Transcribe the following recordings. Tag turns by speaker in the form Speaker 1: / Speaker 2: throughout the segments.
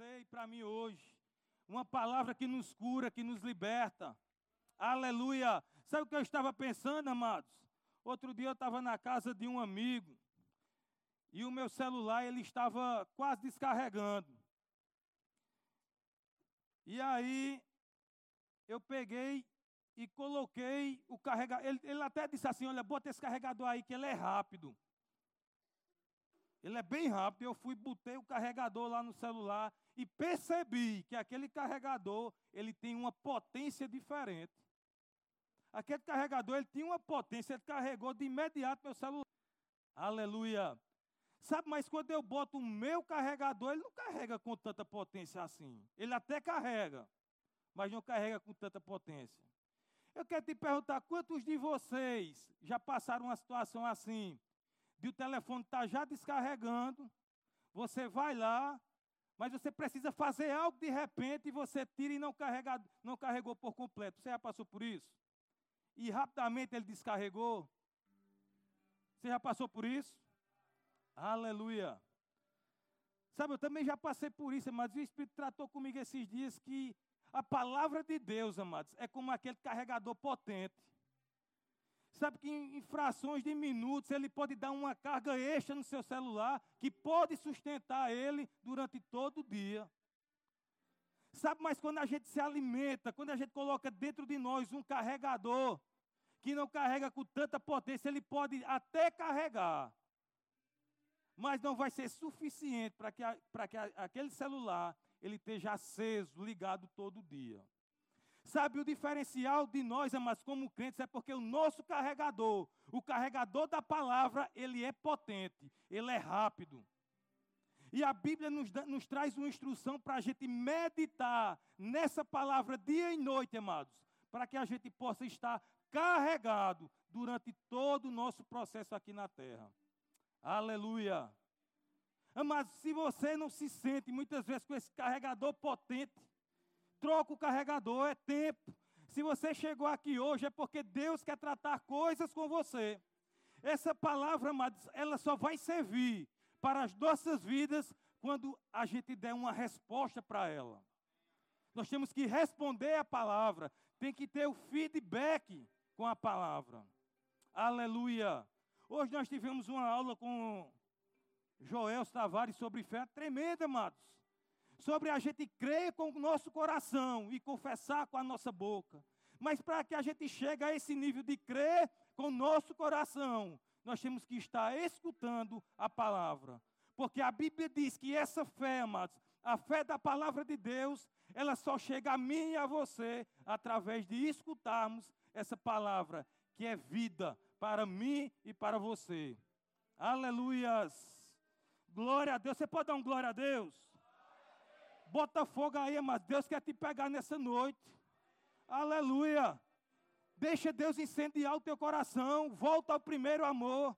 Speaker 1: você e para mim hoje. Uma palavra que nos cura, que nos liberta. Aleluia. Sabe o que eu estava pensando, amados? Outro dia eu estava na casa de um amigo e o meu celular ele estava quase descarregando. E aí eu peguei e coloquei o carregador. Ele, ele até disse assim: Olha, bota esse carregador aí que ele é rápido. Ele é bem rápido. Eu fui, botei o carregador lá no celular e percebi que aquele carregador ele tem uma potência diferente. Aquele carregador ele tinha uma potência, ele carregou de imediato meu celular. Aleluia. Sabe, mas quando eu boto o meu carregador, ele não carrega com tanta potência assim. Ele até carrega, mas não carrega com tanta potência. Eu quero te perguntar, quantos de vocês já passaram uma situação assim, de o telefone estar tá já descarregando, você vai lá, mas você precisa fazer algo de repente e você tira e não, carrega, não carregou por completo. Você já passou por isso? E rapidamente ele descarregou? Você já passou por isso? Aleluia. Sabe, eu também já passei por isso, mas o Espírito tratou comigo esses dias que a palavra de Deus, amados, é como aquele carregador potente. Sabe que em frações de minutos ele pode dar uma carga extra no seu celular que pode sustentar ele durante todo o dia. Sabe, mas quando a gente se alimenta, quando a gente coloca dentro de nós um carregador que não carrega com tanta potência, ele pode até carregar, mas não vai ser suficiente para que, a, que aquele celular ele esteja aceso, ligado todo dia. Sabe, o diferencial de nós, amados, como crentes, é porque o nosso carregador, o carregador da palavra, ele é potente, ele é rápido. E a Bíblia nos, nos traz uma instrução para a gente meditar nessa palavra dia e noite, amados, para que a gente possa estar carregado durante todo o nosso processo aqui na terra. Aleluia. Mas se você não se sente muitas vezes com esse carregador potente, troca o carregador, é tempo. Se você chegou aqui hoje é porque Deus quer tratar coisas com você. Essa palavra, amados, ela só vai servir para as nossas vidas quando a gente der uma resposta para ela. Nós temos que responder a palavra, tem que ter o feedback com a palavra. Aleluia. Hoje nós tivemos uma aula com Joel Tavares sobre fé tremenda, amados. Sobre a gente crer com o nosso coração e confessar com a nossa boca. Mas para que a gente chegue a esse nível de crer com o nosso coração, nós temos que estar escutando a palavra. Porque a Bíblia diz que essa fé, amados, a fé da palavra de Deus, ela só chega a mim e a você através de escutarmos essa palavra, que é vida para mim e para você. Aleluias! Glória a Deus. Você pode dar um glória a Deus? Bota fogo aí, mas Deus quer te pegar nessa noite. Aleluia. Deixa Deus incendiar o teu coração. Volta ao primeiro amor.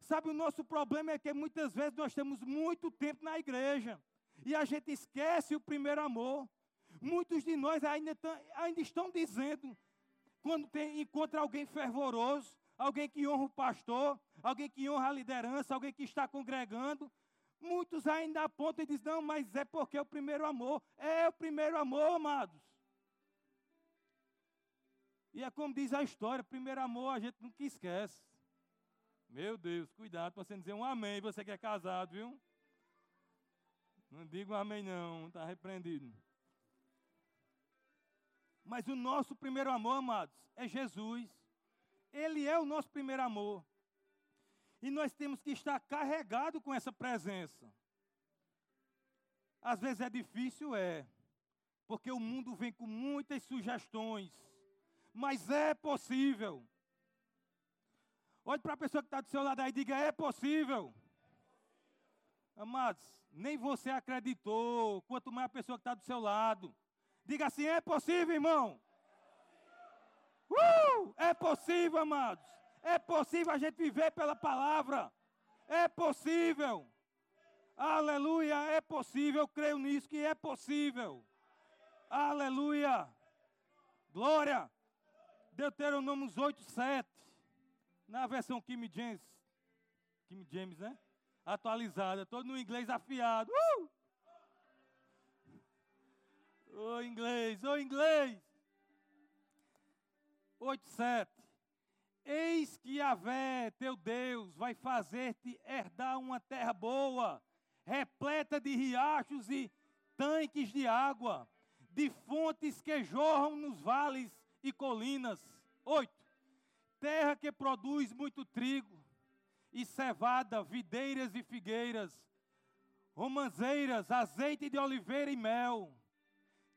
Speaker 1: Sabe, o nosso problema é que muitas vezes nós temos muito tempo na igreja e a gente esquece o primeiro amor. Muitos de nós ainda, ainda estão dizendo, quando tem, encontra alguém fervoroso, alguém que honra o pastor, alguém que honra a liderança, alguém que está congregando. Muitos ainda apontam e dizem, não, mas é porque é o primeiro amor. É o primeiro amor, amados. E é como diz a história, primeiro amor a gente nunca esquece. Meu Deus, cuidado para você dizer um amém, você que é casado, viu? Não diga um amém não, está repreendido. Mas o nosso primeiro amor, amados, é Jesus. Ele é o nosso primeiro amor. E nós temos que estar carregado com essa presença. Às vezes é difícil, é. Porque o mundo vem com muitas sugestões. Mas é possível. Olhe para a pessoa que está do seu lado aí e diga: é possível. Amados, nem você acreditou, quanto mais a pessoa que está do seu lado. Diga assim: é possível, irmão. Uh! É possível, amados. É possível a gente viver pela palavra. É possível. Aleluia, é possível. Eu creio nisso que é possível. Aleluia. Glória. Deuteronômio 8, 7. Na versão King James. King James, né? Atualizada. Todo no inglês afiado. Uh! Ô inglês, ô inglês. 8, 7. Eis que Vé, teu Deus, vai fazer-te herdar uma terra boa, repleta de riachos e tanques de água, de fontes que jorram nos vales e colinas. 8. Terra que produz muito trigo e cevada, videiras e figueiras, romanzeiras, azeite de oliveira e mel.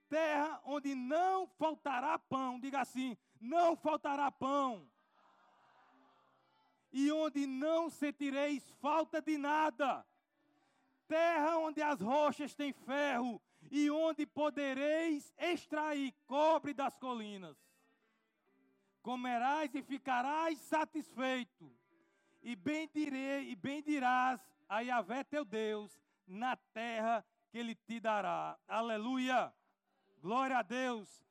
Speaker 1: Terra onde não faltará pão, diga assim: não faltará pão. E onde não sentireis falta de nada. Terra onde as rochas têm ferro e onde podereis extrair cobre das colinas. Comerás e ficarás satisfeito, e bem direi, e bem dirás a Yahvé teu Deus na terra que ele te dará. Aleluia. Glória a Deus.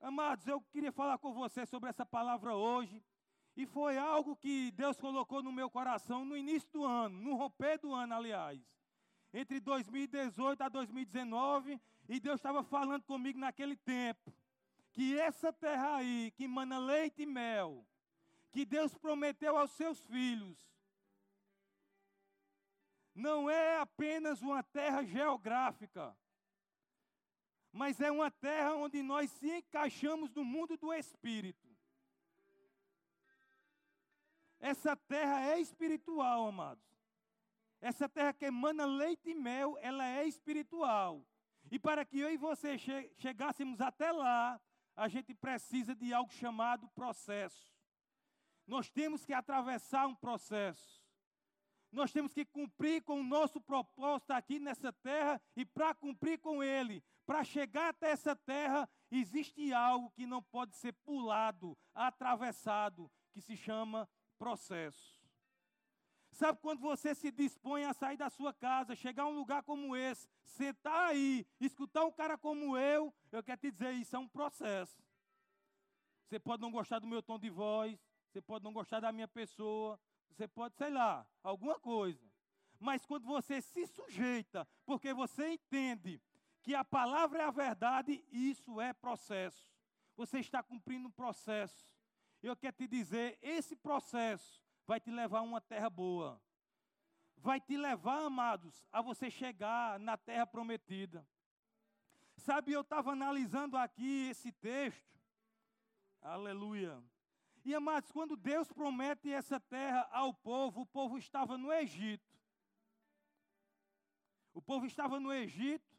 Speaker 1: Amados, eu queria falar com você sobre essa palavra hoje. E foi algo que Deus colocou no meu coração no início do ano, no romper do ano, aliás. Entre 2018 a 2019, e Deus estava falando comigo naquele tempo que essa terra aí, que mana leite e mel, que Deus prometeu aos seus filhos, não é apenas uma terra geográfica, mas é uma terra onde nós se encaixamos no mundo do espírito. Essa terra é espiritual, amados. Essa terra que emana leite e mel, ela é espiritual. E para que eu e você che chegássemos até lá, a gente precisa de algo chamado processo. Nós temos que atravessar um processo. Nós temos que cumprir com o nosso propósito aqui nessa terra e para cumprir com ele, para chegar até essa terra, existe algo que não pode ser pulado, atravessado, que se chama processo. Sabe quando você se dispõe a sair da sua casa, chegar a um lugar como esse, sentar aí, escutar um cara como eu, eu quero te dizer, isso é um processo. Você pode não gostar do meu tom de voz, você pode não gostar da minha pessoa, você pode, sei lá, alguma coisa. Mas quando você se sujeita, porque você entende que a palavra é a verdade, isso é processo. Você está cumprindo um processo. Eu quero te dizer, esse processo vai te levar a uma terra boa. Vai te levar, amados, a você chegar na terra prometida. Sabe, eu estava analisando aqui esse texto. Aleluia. E amados, quando Deus promete essa terra ao povo, o povo estava no Egito. O povo estava no Egito,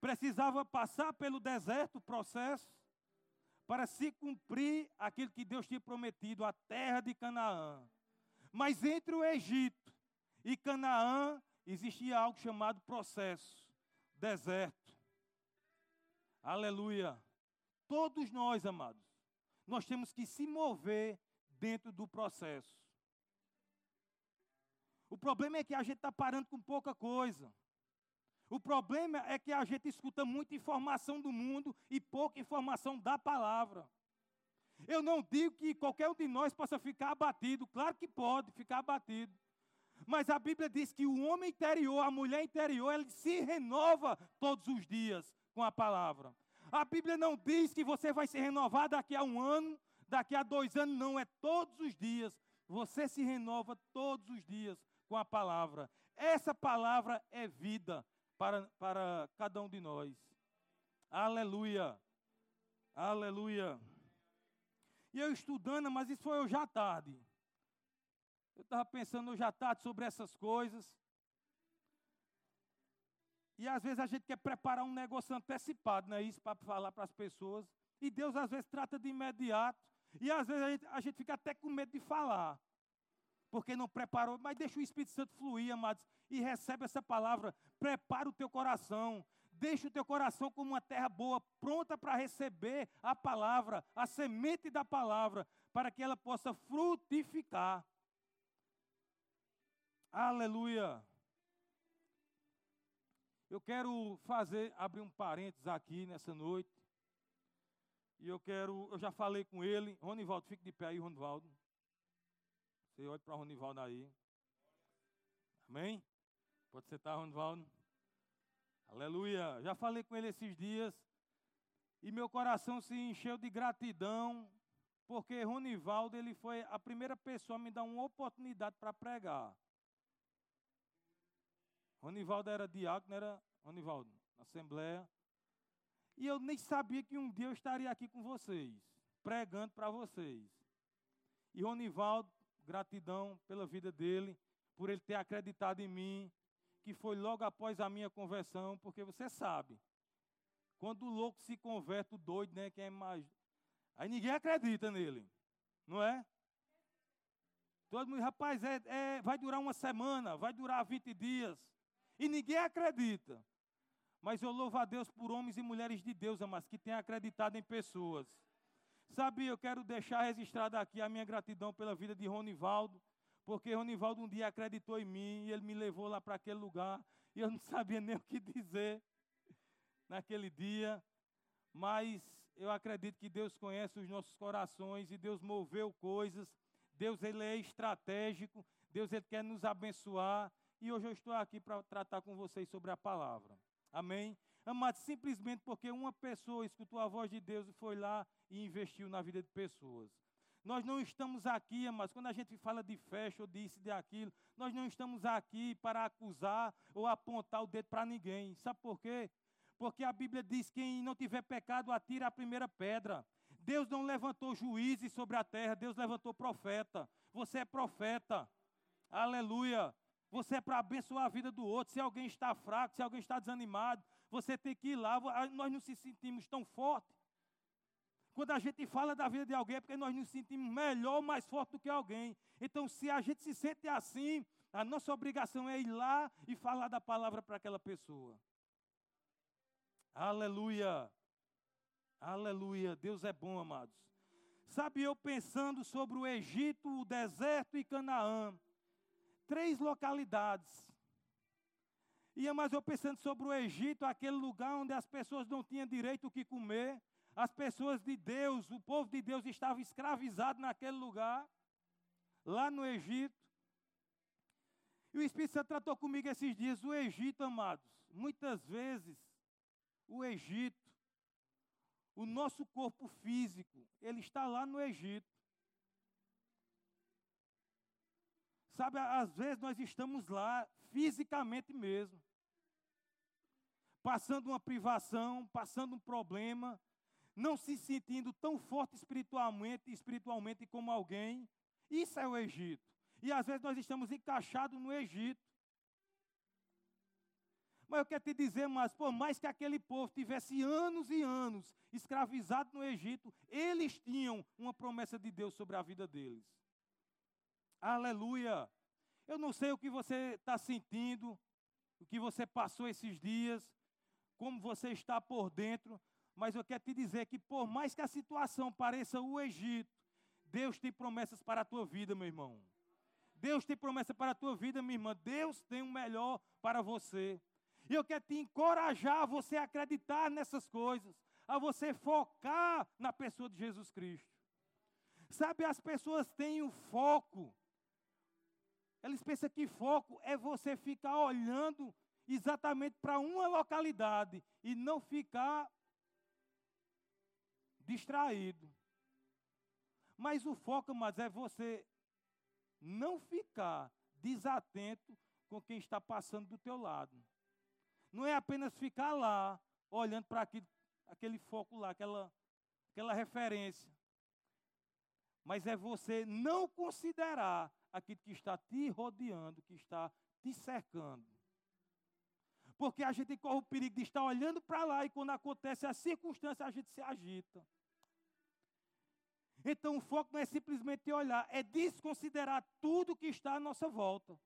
Speaker 1: precisava passar pelo deserto, o processo, para se cumprir aquilo que Deus tinha prometido, a terra de Canaã. Mas entre o Egito e Canaã existia algo chamado processo, deserto. Aleluia. Todos nós, amados, nós temos que se mover dentro do processo. O problema é que a gente está parando com pouca coisa. O problema é que a gente escuta muita informação do mundo e pouca informação da palavra. Eu não digo que qualquer um de nós possa ficar abatido, claro que pode ficar abatido. Mas a Bíblia diz que o homem interior, a mulher interior, ele se renova todos os dias com a palavra. A Bíblia não diz que você vai se renovar daqui a um ano, daqui a dois anos, não, é todos os dias. Você se renova todos os dias com a palavra. Essa palavra é vida para, para cada um de nós. Aleluia. Aleluia. E eu estudando, mas isso foi hoje à tarde. Eu estava pensando hoje à tarde sobre essas coisas. E às vezes a gente quer preparar um negócio antecipado, não é isso? Para falar para as pessoas. E Deus às vezes trata de imediato. E às vezes a gente, a gente fica até com medo de falar porque não preparou. Mas deixa o Espírito Santo fluir, amados, e recebe essa palavra. Prepara o teu coração. Deixa o teu coração como uma terra boa, pronta para receber a palavra, a semente da palavra, para que ela possa frutificar. Aleluia. Eu quero fazer, abrir um parênteses aqui nessa noite. E eu quero, eu já falei com ele. Ronivaldo, fique de pé aí, Ronivaldo. Você olha para o Ronivaldo aí. Amém? Pode sentar, Ronivaldo. Aleluia. Já falei com ele esses dias. E meu coração se encheu de gratidão, porque Ronivaldo ele foi a primeira pessoa a me dar uma oportunidade para pregar. Ronivaldo era diácono, era Ronivaldo, na Assembleia. E eu nem sabia que um dia eu estaria aqui com vocês, pregando para vocês. E Ronivaldo, gratidão pela vida dele, por ele ter acreditado em mim, que foi logo após a minha conversão, porque você sabe, quando o louco se converte, o doido, né? Quem é mais. Aí ninguém acredita nele, não é? Todo mundo, rapaz, é, é, vai durar uma semana, vai durar 20 dias. E ninguém acredita. Mas eu louvo a Deus por homens e mulheres de Deus, amados, que têm acreditado em pessoas. Sabe, eu quero deixar registrada aqui a minha gratidão pela vida de Ronivaldo, porque Ronivaldo um dia acreditou em mim e ele me levou lá para aquele lugar e eu não sabia nem o que dizer naquele dia, mas eu acredito que Deus conhece os nossos corações e Deus moveu coisas. Deus ele é estratégico, Deus ele quer nos abençoar e hoje eu estou aqui para tratar com vocês sobre a palavra. Amém? Amados, simplesmente porque uma pessoa escutou a voz de Deus e foi lá e investiu na vida de pessoas. Nós não estamos aqui, mas quando a gente fala de festa ou disso, de aquilo, nós não estamos aqui para acusar ou apontar o dedo para ninguém. Sabe por quê? Porque a Bíblia diz: quem não tiver pecado, atira a primeira pedra. Deus não levantou juízes sobre a terra, Deus levantou profeta. Você é profeta. Aleluia. Você é para abençoar a vida do outro. Se alguém está fraco, se alguém está desanimado, você tem que ir lá. Nós não se sentimos tão fortes. Quando a gente fala da vida de alguém, é porque nós nos sentimos melhor, mais forte do que alguém. Então, se a gente se sente assim, a nossa obrigação é ir lá e falar da palavra para aquela pessoa. Aleluia. Aleluia. Deus é bom, amados. Sabe, eu pensando sobre o Egito, o deserto e Canaã. Três localidades. E mas eu pensando sobre o Egito, aquele lugar onde as pessoas não tinham direito o que comer. As pessoas de Deus, o povo de Deus estava escravizado naquele lugar, lá no Egito. E o Espírito Santo tratou comigo esses dias. O Egito, amados, muitas vezes o Egito, o nosso corpo físico, ele está lá no Egito. Sabe, às vezes nós estamos lá, fisicamente mesmo, passando uma privação, passando um problema, não se sentindo tão forte espiritualmente, espiritualmente como alguém. Isso é o Egito. E às vezes nós estamos encaixados no Egito. Mas eu quero te dizer, mas por mais que aquele povo tivesse anos e anos escravizado no Egito, eles tinham uma promessa de Deus sobre a vida deles. Aleluia! Eu não sei o que você está sentindo, o que você passou esses dias, como você está por dentro, mas eu quero te dizer que por mais que a situação pareça o Egito, Deus tem promessas para a tua vida, meu irmão. Deus tem promessa para a tua vida, minha irmã. Deus tem o um melhor para você. E eu quero te encorajar a você acreditar nessas coisas, a você focar na pessoa de Jesus Cristo. Sabe, as pessoas têm o foco. Eles pensam que foco é você ficar olhando exatamente para uma localidade e não ficar distraído. Mas o foco, mas é você não ficar desatento com quem está passando do teu lado. Não é apenas ficar lá, olhando para aquele foco lá, aquela, aquela referência. Mas é você não considerar aquilo que está te rodeando, que está te cercando. Porque a gente corre o perigo de estar olhando para lá e quando acontece a circunstância, a gente se agita. Então o foco não é simplesmente olhar, é desconsiderar tudo que está à nossa volta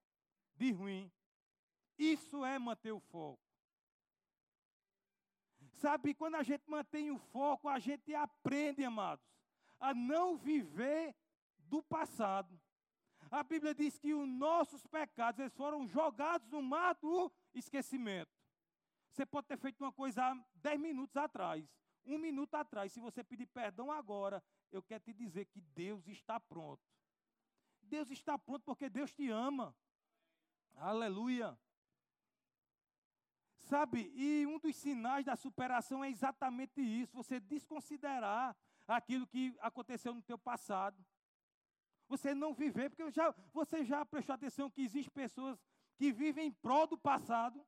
Speaker 1: de ruim. Isso é manter o foco. Sabe, quando a gente mantém o foco, a gente aprende, amados, a não viver do passado. A Bíblia diz que os nossos pecados eles foram jogados no mar do esquecimento. Você pode ter feito uma coisa há 10 minutos atrás, um minuto atrás. Se você pedir perdão agora, eu quero te dizer que Deus está pronto. Deus está pronto porque Deus te ama. Aleluia. Sabe, e um dos sinais da superação é exatamente isso, você desconsiderar aquilo que aconteceu no teu passado. Você não viver, porque já, você já prestou atenção que existem pessoas que vivem em prol do passado.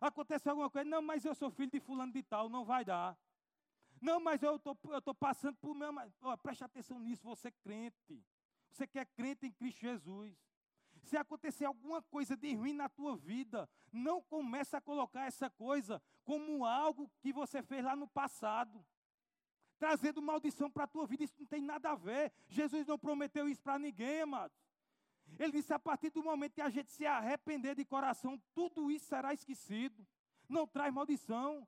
Speaker 1: Acontece alguma coisa, não, mas eu sou filho de fulano de tal, não vai dar. Não, mas eu tô, estou passando por meu. Preste atenção nisso, você é crente. Você que é crente em Cristo Jesus. Se acontecer alguma coisa de ruim na tua vida, não comece a colocar essa coisa como algo que você fez lá no passado. Trazendo maldição para a tua vida, isso não tem nada a ver. Jesus não prometeu isso para ninguém, amados. Ele disse: a partir do momento que a gente se arrepender de coração, tudo isso será esquecido. Não traz maldição.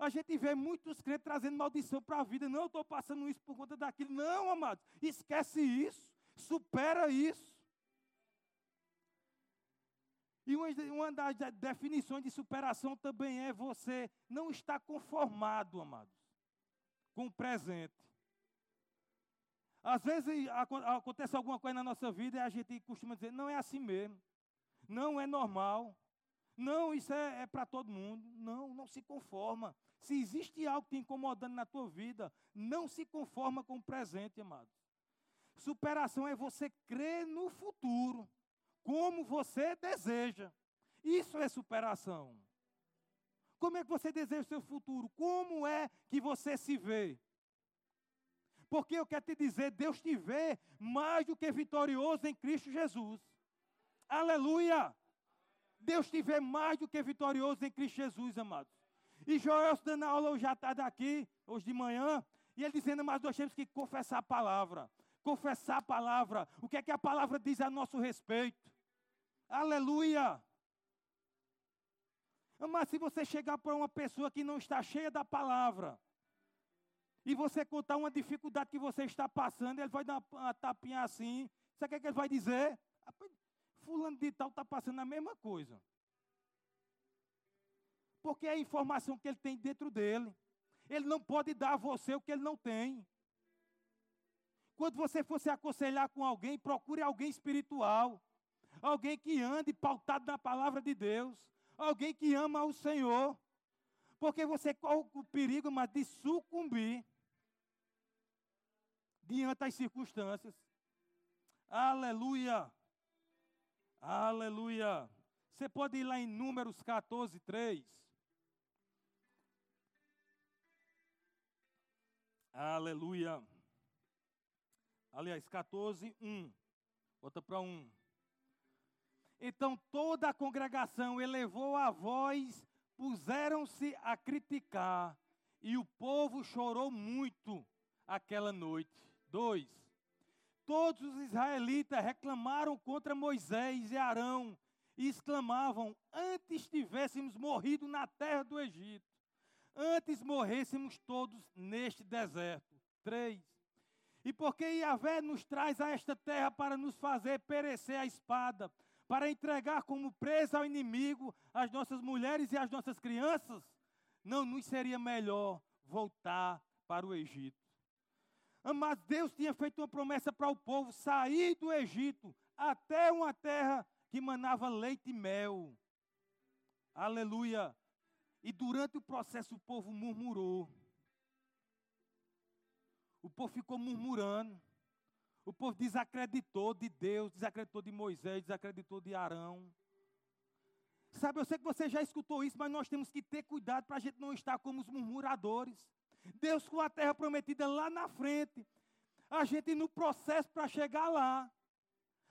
Speaker 1: A gente vê muitos crentes trazendo maldição para a vida. Não, eu estou passando isso por conta daquilo. Não, amados, esquece isso. Supera isso. E uma das definições de superação também é você não estar conformado, amados, com presente. Às vezes acontece alguma coisa na nossa vida e a gente costuma dizer, não é assim mesmo. Não é normal. Não, isso é, é para todo mundo. Não, não se conforma. Se existe algo te incomodando na tua vida, não se conforma com o presente, amados. Superação é você crer no futuro como você deseja. Isso é superação. Como é que você deseja o seu futuro? Como é que você se vê? Porque eu quero te dizer, Deus te vê mais do que vitorioso em Cristo Jesus. Aleluia! Deus te vê mais do que vitorioso em Cristo Jesus, amados. E Joel dando aula hoje à tarde aqui, hoje de manhã, e ele dizendo, mas nós temos que confessar a palavra. Confessar a palavra. O que é que a palavra diz a nosso respeito? Aleluia! Mas se você chegar para uma pessoa que não está cheia da palavra, e você contar uma dificuldade que você está passando, ele vai dar uma tapinha assim, sabe o que ele vai dizer? Fulano de tal está passando a mesma coisa. Porque é a informação que ele tem dentro dele. Ele não pode dar a você o que ele não tem. Quando você for se aconselhar com alguém, procure alguém espiritual alguém que ande pautado na palavra de Deus, alguém que ama o Senhor, porque você corre o perigo, mas de sucumbir diante das circunstâncias. Aleluia! Aleluia! Você pode ir lá em Números 14, 3. Aleluia! Aliás, 14, 1. Bota para 1. Então toda a congregação elevou a voz, puseram-se a criticar, e o povo chorou muito aquela noite. Dois. Todos os israelitas reclamaram contra Moisés e Arão e exclamavam: Antes tivéssemos morrido na terra do Egito, antes morrêssemos todos neste deserto. Três. E porque Yahvé nos traz a esta terra para nos fazer perecer a espada, para entregar como presa ao inimigo as nossas mulheres e as nossas crianças? Não nos seria melhor voltar para o Egito. Mas Deus tinha feito uma promessa para o povo sair do Egito até uma terra que manava leite e mel. Aleluia. E durante o processo o povo murmurou. O povo ficou murmurando. O povo desacreditou de Deus, desacreditou de Moisés, desacreditou de Arão. Sabe, eu sei que você já escutou isso, mas nós temos que ter cuidado para a gente não estar como os murmuradores. Deus com a terra prometida lá na frente. A gente no processo para chegar lá.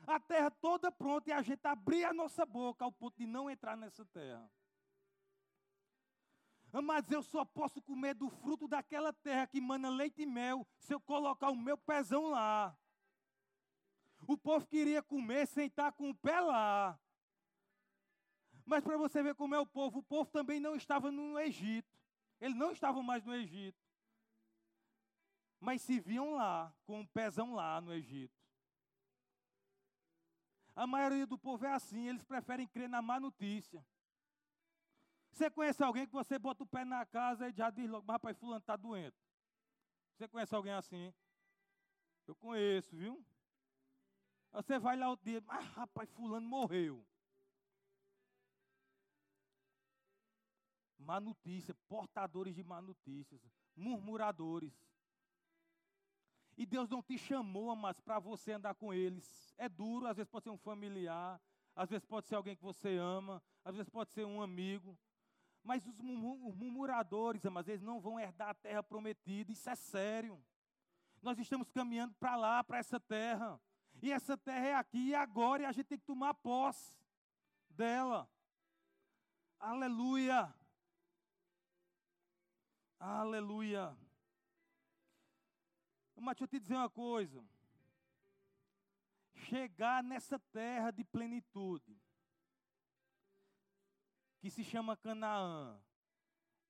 Speaker 1: A terra toda pronta e a gente abrir a nossa boca ao ponto de não entrar nessa terra. Mas eu só posso comer do fruto daquela terra que mana leite e mel se eu colocar o meu pezão lá. O povo queria comer sem estar com o pé lá. Mas para você ver como é o povo, o povo também não estava no Egito. Eles não estavam mais no Egito. Mas se viam lá, com o pezão lá no Egito. A maioria do povo é assim, eles preferem crer na má notícia. Você conhece alguém que você bota o pé na casa e já diz logo, rapaz, fulano está doente. Você conhece alguém assim? Eu conheço, viu? Você vai lá o dia, ah, rapaz, fulano morreu. má notícia, portadores de má notícias, murmuradores. E Deus não te chamou, mas para você andar com eles. É duro, às vezes pode ser um familiar, às vezes pode ser alguém que você ama, às vezes pode ser um amigo. Mas os murmuradores, mas eles não vão herdar a terra prometida, isso é sério. Nós estamos caminhando para lá, para essa terra. E essa terra é aqui e agora, e a gente tem que tomar posse dela. Aleluia. Aleluia. Mas deixa eu te dizer uma coisa. Chegar nessa terra de plenitude, que se chama Canaã,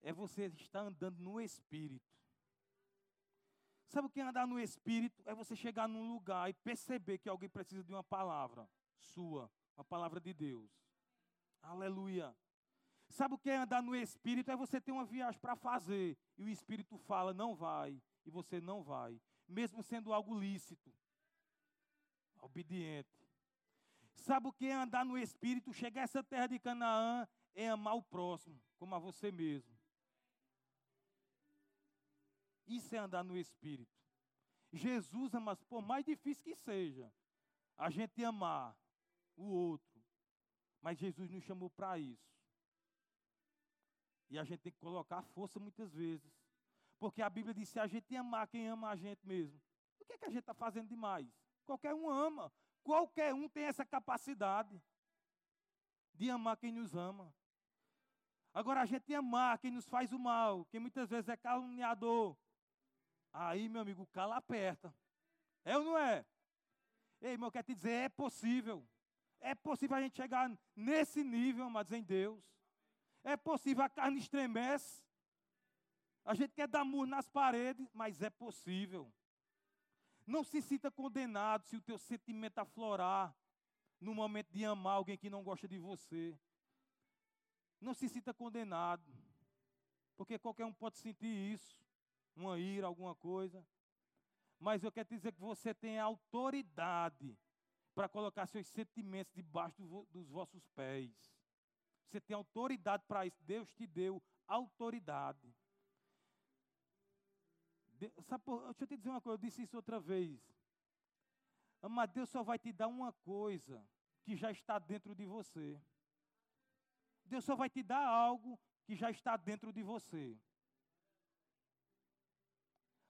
Speaker 1: é você estar andando no Espírito. Sabe o que é andar no Espírito? É você chegar num lugar e perceber que alguém precisa de uma palavra sua, uma palavra de Deus. Aleluia. Sabe o que é andar no Espírito? É você ter uma viagem para fazer e o Espírito fala, não vai, e você não vai, mesmo sendo algo lícito, obediente. Sabe o que é andar no Espírito? Chegar a essa terra de Canaã é amar o próximo, como a você mesmo. Isso é andar no Espírito. Jesus, mas por mais difícil que seja, a gente amar o outro. Mas Jesus nos chamou para isso. E a gente tem que colocar força muitas vezes. Porque a Bíblia diz: se a gente amar quem ama a gente mesmo, o que é que a gente está fazendo demais? Qualquer um ama. Qualquer um tem essa capacidade de amar quem nos ama. Agora, a gente amar quem nos faz o mal, quem muitas vezes é caluniador. Aí, meu amigo, cala aperta. É ou não é? Ei, irmão, quer te dizer, é possível. É possível a gente chegar nesse nível, mas em Deus. É possível, a carne estremece. A gente quer dar murro nas paredes, mas é possível. Não se sinta condenado se o teu sentimento aflorar no momento de amar alguém que não gosta de você. Não se sinta condenado, porque qualquer um pode sentir isso, uma ira, alguma coisa. Mas eu quero dizer que você tem autoridade para colocar seus sentimentos debaixo do, dos vossos pés. Você tem autoridade para isso. Deus te deu autoridade. De, sabe, deixa eu te dizer uma coisa, eu disse isso outra vez. Mas Deus só vai te dar uma coisa que já está dentro de você. Deus só vai te dar algo que já está dentro de você.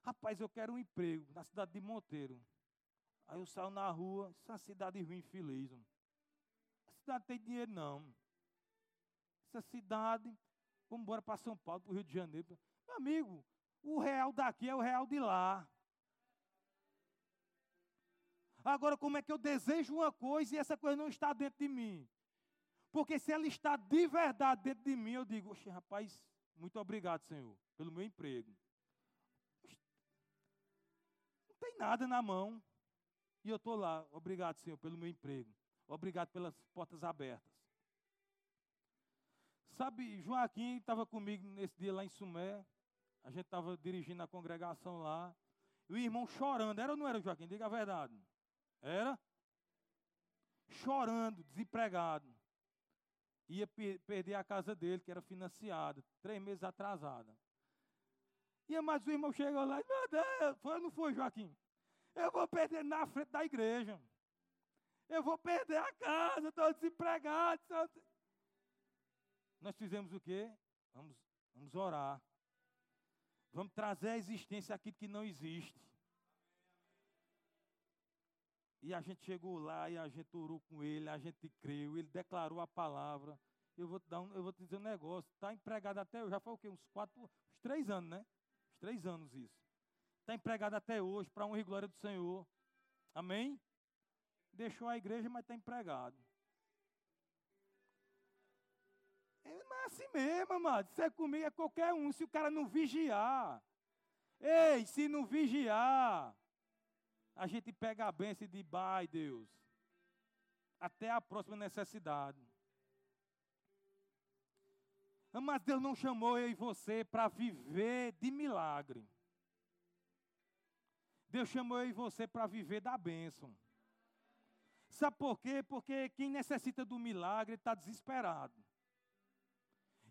Speaker 1: Rapaz, eu quero um emprego na cidade de Monteiro. Aí eu saio na rua, essa é cidade ruim, infeliz. A cidade tem dinheiro, não. Essa cidade, vamos embora para São Paulo, para o Rio de Janeiro. Meu amigo, o real daqui é o real de lá. Agora, como é que eu desejo uma coisa e essa coisa não está dentro de mim? Porque se ela está de verdade dentro de mim, eu digo, rapaz, muito obrigado, Senhor, pelo meu emprego. Nada na mão. E eu estou lá, obrigado, Senhor, pelo meu emprego. Obrigado pelas portas abertas. Sabe, Joaquim estava comigo nesse dia lá em Sumé. A gente estava dirigindo a congregação lá. E o irmão chorando. Era ou não era, Joaquim? Diga a verdade. Era? Chorando, desempregado. Ia perder a casa dele, que era financiada, três meses atrasada. E mais o irmão chegou lá e meu Deus, foi ou não foi, Joaquim? Eu vou perder na frente da igreja. Eu vou perder a casa, estou desempregado. Nós fizemos o quê? Vamos, vamos orar. Vamos trazer à existência aquilo que não existe. E a gente chegou lá e a gente orou com ele, a gente creu, ele declarou a palavra. Eu vou te, dar um, eu vou te dizer um negócio, está empregado até já foi o quê? Uns quatro, uns três anos, né? Uns três anos isso. Está empregado até hoje, para honra e glória do Senhor. Amém? Deixou a igreja, mas está empregado. É, mas assim mesmo, amado. Se é comigo, é qualquer um. Se o cara não vigiar. Ei, se não vigiar, a gente pega a bênção de bai, Deus. Até a próxima necessidade. Mas Deus não chamou eu e você para viver de milagre. Deus chamou eu e você para viver da bênção. Sabe por quê? Porque quem necessita do milagre está desesperado.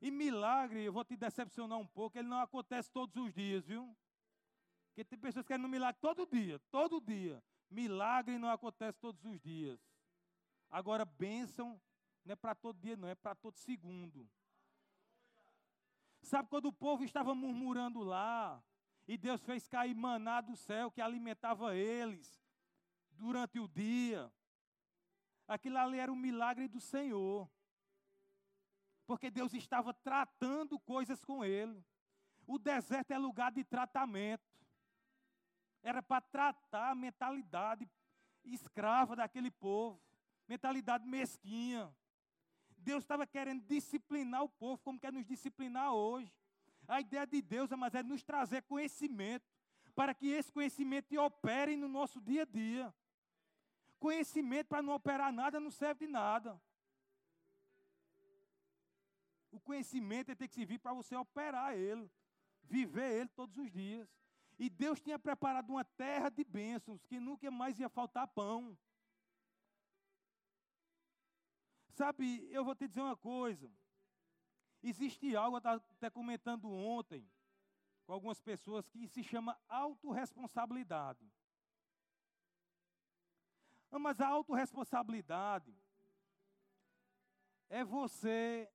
Speaker 1: E milagre, eu vou te decepcionar um pouco, ele não acontece todos os dias, viu? Porque tem pessoas que querem um milagre todo dia, todo dia. Milagre não acontece todos os dias. Agora, bênção não é para todo dia, não, é para todo segundo. Sabe quando o povo estava murmurando lá, e Deus fez cair maná do céu que alimentava eles durante o dia. Aquilo ali era um milagre do Senhor. Porque Deus estava tratando coisas com ele. O deserto é lugar de tratamento. Era para tratar a mentalidade escrava daquele povo, mentalidade mesquinha. Deus estava querendo disciplinar o povo, como quer nos disciplinar hoje. A ideia de Deus, mas é nos trazer conhecimento, para que esse conhecimento opere no nosso dia a dia. Conhecimento para não operar nada não serve de nada. O conhecimento tem que servir para você operar ele, viver ele todos os dias. E Deus tinha preparado uma terra de bênçãos que nunca mais ia faltar pão. Sabe, eu vou te dizer uma coisa. Existe algo, eu estava até comentando ontem com algumas pessoas, que se chama autorresponsabilidade. Mas a autorresponsabilidade é você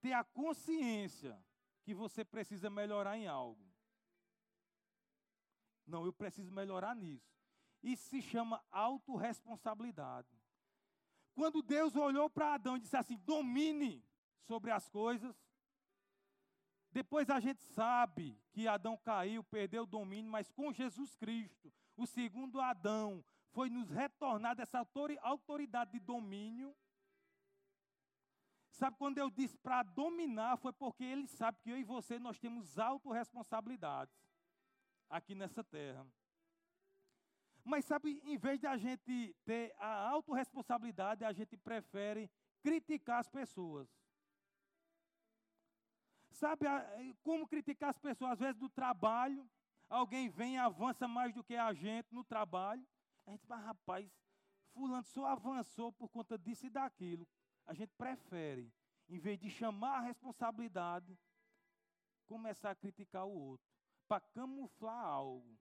Speaker 1: ter a consciência que você precisa melhorar em algo. Não, eu preciso melhorar nisso. Isso se chama autorresponsabilidade. Quando Deus olhou para Adão e disse assim: domine sobre as coisas. Depois a gente sabe que Adão caiu, perdeu o domínio, mas com Jesus Cristo, o segundo Adão, foi nos retornada essa autoridade de domínio. Sabe quando eu disse para dominar, foi porque ele sabe que eu e você nós temos autorresponsabilidades aqui nessa terra. Mas sabe, em vez de a gente ter a autorresponsabilidade, a gente prefere criticar as pessoas. Sabe como criticar as pessoas? Às vezes do trabalho, alguém vem e avança mais do que a gente no trabalho. A gente fala, rapaz, fulano só avançou por conta disso e daquilo. A gente prefere, em vez de chamar a responsabilidade, começar a criticar o outro, para camuflar algo.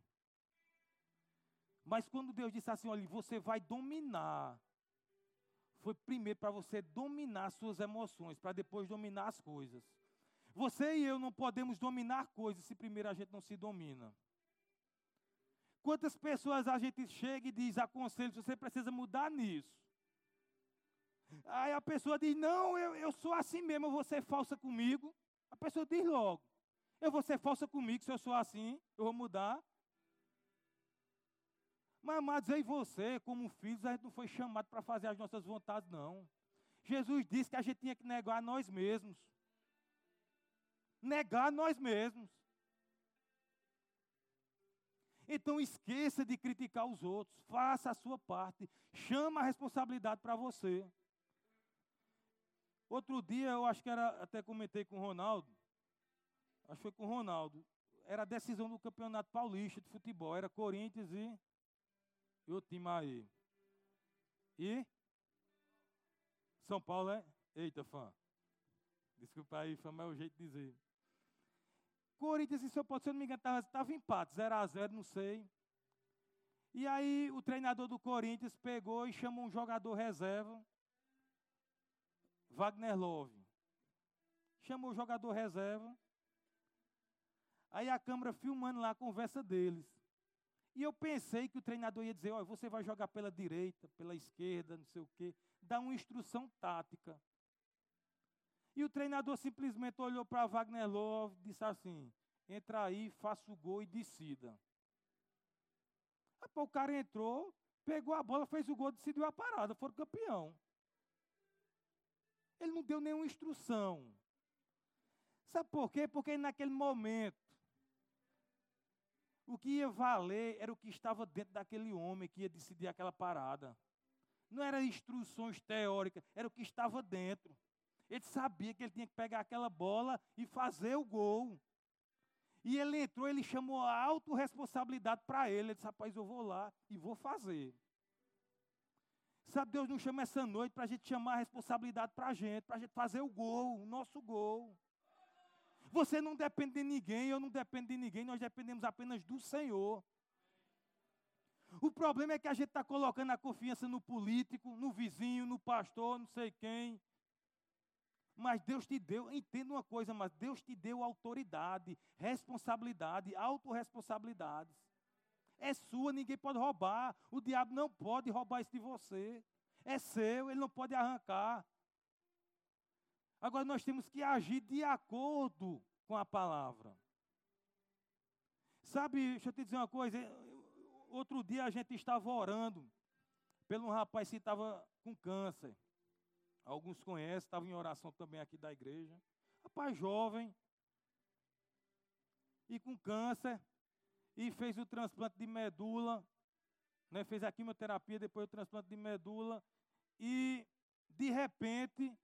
Speaker 1: Mas quando Deus disse assim, olha, você vai dominar, foi primeiro para você dominar suas emoções, para depois dominar as coisas. Você e eu não podemos dominar coisas se primeiro a gente não se domina. Quantas pessoas a gente chega e diz, aconselho, você precisa mudar nisso. Aí a pessoa diz, não, eu, eu sou assim mesmo, eu vou ser falsa comigo. A pessoa diz logo, eu vou ser falsa comigo se eu sou assim, eu vou mudar. Mas, amados, e você, como filhos, a gente não foi chamado para fazer as nossas vontades, não. Jesus disse que a gente tinha que negar nós mesmos. Negar nós mesmos. Então esqueça de criticar os outros. Faça a sua parte. Chama a responsabilidade para você. Outro dia, eu acho que era, até comentei com o Ronaldo. Acho que foi com o Ronaldo. Era a decisão do Campeonato Paulista de Futebol. Era Corinthians e e o time aí? E? São Paulo é? Eita, fã. Desculpa aí, fã, mas é o jeito de dizer. Corinthians e se eu não me engano, estava empate, 0 a 0 não sei. E aí o treinador do Corinthians pegou e chamou um jogador reserva, Wagner Love. Chamou o jogador reserva. Aí a câmera filmando lá a conversa deles. E eu pensei que o treinador ia dizer: olha, você vai jogar pela direita, pela esquerda, não sei o quê, dar uma instrução tática. E o treinador simplesmente olhou para Wagner Love e disse assim: entra aí, faça o gol e decida. o cara entrou, pegou a bola, fez o gol, decidiu a parada, foram campeão. Ele não deu nenhuma instrução. Sabe por quê? Porque naquele momento o que ia valer era o que estava dentro daquele homem que ia decidir aquela parada. Não eram instruções teóricas, era o que estava dentro. Ele sabia que ele tinha que pegar aquela bola e fazer o gol. E ele entrou, ele chamou a autorresponsabilidade para ele. Ele disse: Rapaz, eu vou lá e vou fazer. Sabe, Deus nos chama essa noite para a gente chamar a responsabilidade para a gente, para a gente fazer o gol, o nosso gol. Você não depende de ninguém, eu não dependo de ninguém, nós dependemos apenas do Senhor. O problema é que a gente está colocando a confiança no político, no vizinho, no pastor, não sei quem. Mas Deus te deu, entenda uma coisa, mas Deus te deu autoridade, responsabilidade, autorresponsabilidades. É sua, ninguém pode roubar. O diabo não pode roubar isso de você. É seu, ele não pode arrancar. Agora nós temos que agir de acordo com a palavra. Sabe, deixa eu te dizer uma coisa. Outro dia a gente estava orando pelo um rapaz que estava com câncer. Alguns conhecem, estava em oração também aqui da igreja. Rapaz jovem e com câncer e fez o transplante de medula, né, fez a quimioterapia, depois o transplante de medula e de repente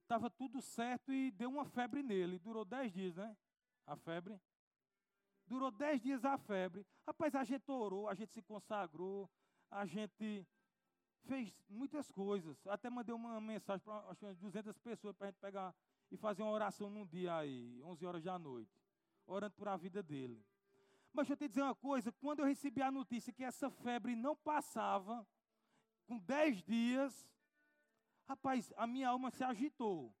Speaker 1: estava tudo certo e deu uma febre nele. Durou dez dias, né? A febre. Durou dez dias a febre. Rapaz, a gente orou, a gente se consagrou, a gente fez muitas coisas. Até mandei uma mensagem para umas 200 pessoas para a gente pegar e fazer uma oração num dia aí, 11 horas da noite, orando por a vida dele. Mas deixa eu te dizer uma coisa: quando eu recebi a notícia que essa febre não passava, com 10 dias, rapaz, a minha alma se agitou.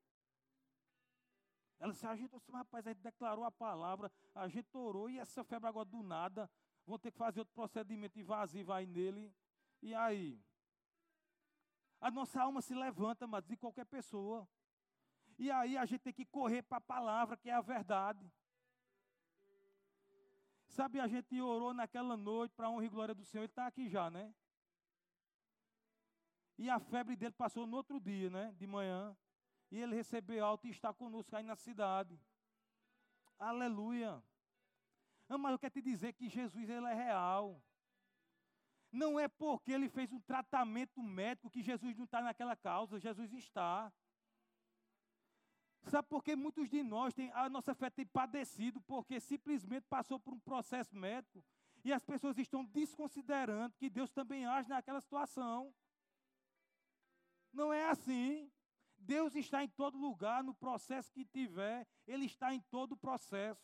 Speaker 1: Ela se agitou, assim, rapaz, aí declarou a palavra, a gente orou, e essa febre agora do nada, vão ter que fazer outro procedimento invasivo aí nele. E aí? A nossa alma se levanta, mas de qualquer pessoa. E aí a gente tem que correr para a palavra, que é a verdade. Sabe, a gente orou naquela noite para a honra e glória do Senhor. Ele está aqui já, né? E a febre dele passou no outro dia, né? De manhã. E ele recebeu alta e está conosco aí na cidade. Aleluia. Mas eu quero te dizer que Jesus ele é real. Não é porque ele fez um tratamento médico que Jesus não está naquela causa, Jesus está. Sabe por que muitos de nós têm, a nossa fé tem padecido, porque simplesmente passou por um processo médico e as pessoas estão desconsiderando que Deus também age naquela situação. Não é assim. Deus está em todo lugar, no processo que tiver, Ele está em todo o processo.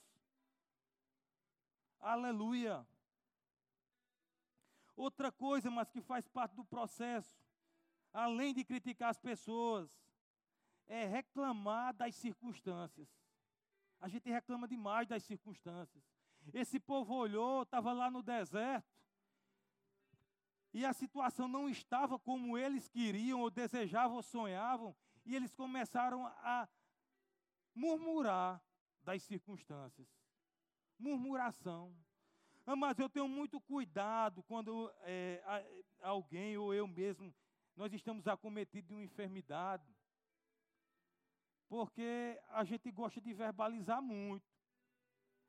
Speaker 1: Aleluia. Outra coisa, mas que faz parte do processo, além de criticar as pessoas, é reclamar das circunstâncias. A gente reclama demais das circunstâncias. Esse povo olhou, estava lá no deserto, e a situação não estava como eles queriam, ou desejavam, ou sonhavam, e eles começaram a murmurar das circunstâncias. Murmuração. Ah, mas eu tenho muito cuidado quando é, alguém ou eu mesmo, nós estamos acometidos de uma enfermidade. Porque a gente gosta de verbalizar muito.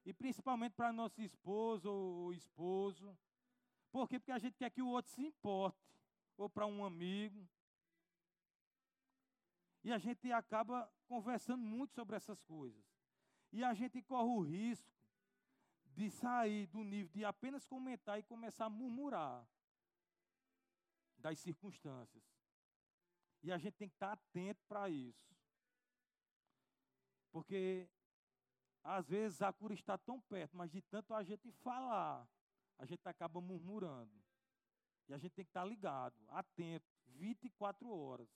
Speaker 1: E principalmente para nosso esposo ou esposo. Por quê? Porque a gente quer que o outro se importe. Ou para um amigo. E a gente acaba conversando muito sobre essas coisas. E a gente corre o risco de sair do nível de apenas comentar e começar a murmurar das circunstâncias. E a gente tem que estar atento para isso. Porque às vezes a cura está tão perto, mas de tanto a gente falar, a gente acaba murmurando. E a gente tem que estar ligado, atento, 24 horas.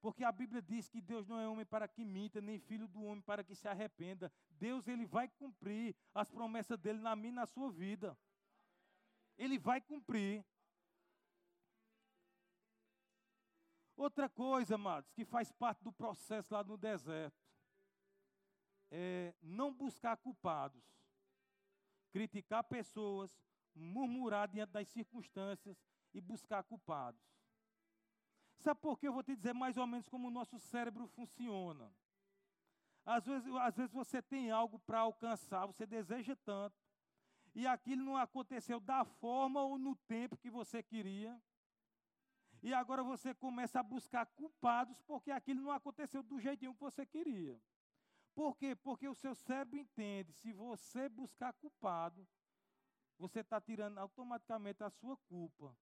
Speaker 1: Porque a Bíblia diz que Deus não é homem para que minta, nem filho do homem para que se arrependa. Deus ele vai cumprir as promessas dele na minha e na sua vida. Ele vai cumprir. Outra coisa, amados, que faz parte do processo lá no deserto, é não buscar culpados, criticar pessoas, murmurar diante das circunstâncias e buscar culpados. Sabe por que eu vou te dizer mais ou menos como o nosso cérebro funciona? Às vezes, às vezes você tem algo para alcançar, você deseja tanto, e aquilo não aconteceu da forma ou no tempo que você queria. E agora você começa a buscar culpados porque aquilo não aconteceu do jeitinho que você queria. Por quê? Porque o seu cérebro entende, se você buscar culpado, você está tirando automaticamente a sua culpa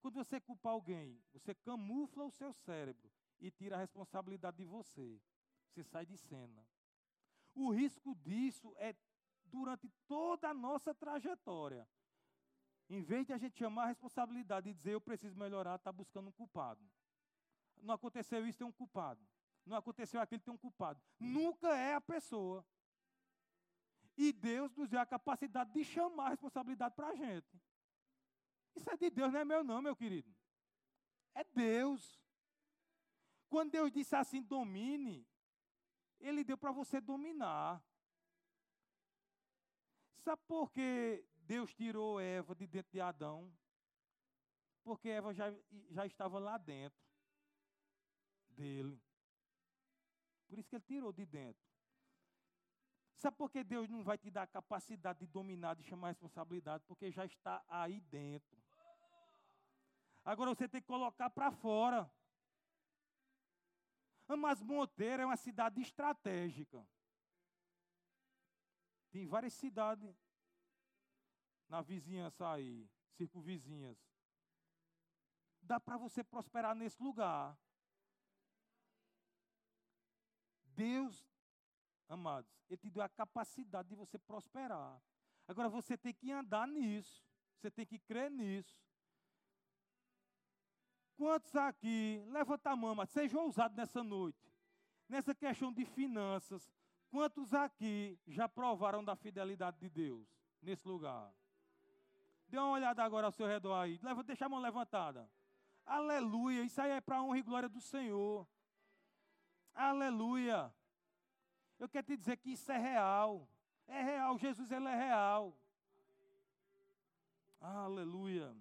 Speaker 1: Quando você culpa alguém, você camufla o seu cérebro e tira a responsabilidade de você. Você sai de cena. O risco disso é durante toda a nossa trajetória. Em vez de a gente chamar a responsabilidade e dizer eu preciso melhorar, está buscando um culpado. Não aconteceu isso, tem um culpado. Não aconteceu aquilo, tem um culpado. Nunca é a pessoa. E Deus nos deu a capacidade de chamar a responsabilidade para a gente. Isso é de Deus, não é meu, não, meu querido. É Deus. Quando Deus disse assim, domine, Ele deu para você dominar. Sabe por que Deus tirou Eva de dentro de Adão? Porque Eva já, já estava lá dentro dele. Por isso que ele tirou de dentro. Sabe por que Deus não vai te dar a capacidade de dominar, de chamar a responsabilidade? Porque já está aí dentro. Agora você tem que colocar para fora. Mas Monteiro é uma cidade estratégica. Tem várias cidades na vizinhança aí, circunvizinhas. Dá para você prosperar nesse lugar. Deus, amados, Ele te deu a capacidade de você prosperar. Agora você tem que andar nisso. Você tem que crer nisso. Quantos aqui, levanta a mão, mas seja ousado nessa noite. Nessa questão de finanças, quantos aqui já provaram da fidelidade de Deus nesse lugar? Dê uma olhada agora ao seu redor aí. Leva, deixa a mão levantada. Aleluia. Isso aí é para a honra e glória do Senhor. Aleluia. Eu quero te dizer que isso é real. É real. Jesus, ele é real. Aleluia.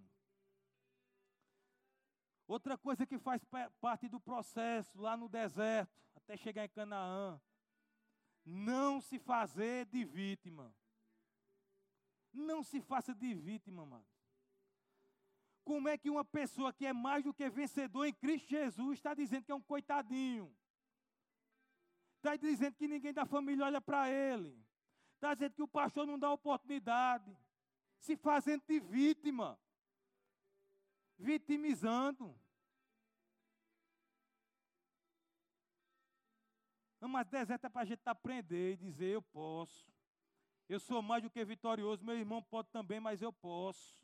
Speaker 1: Outra coisa que faz parte do processo lá no deserto, até chegar em Canaã, não se fazer de vítima. Não se faça de vítima, mano. Como é que uma pessoa que é mais do que vencedor em Cristo Jesus está dizendo que é um coitadinho? Está dizendo que ninguém da família olha para ele. Está dizendo que o pastor não dá oportunidade. Se fazendo de vítima. Vitimizando. Não, mas deserto é para a gente aprender e dizer: eu posso. Eu sou mais do que vitorioso. Meu irmão pode também, mas eu posso.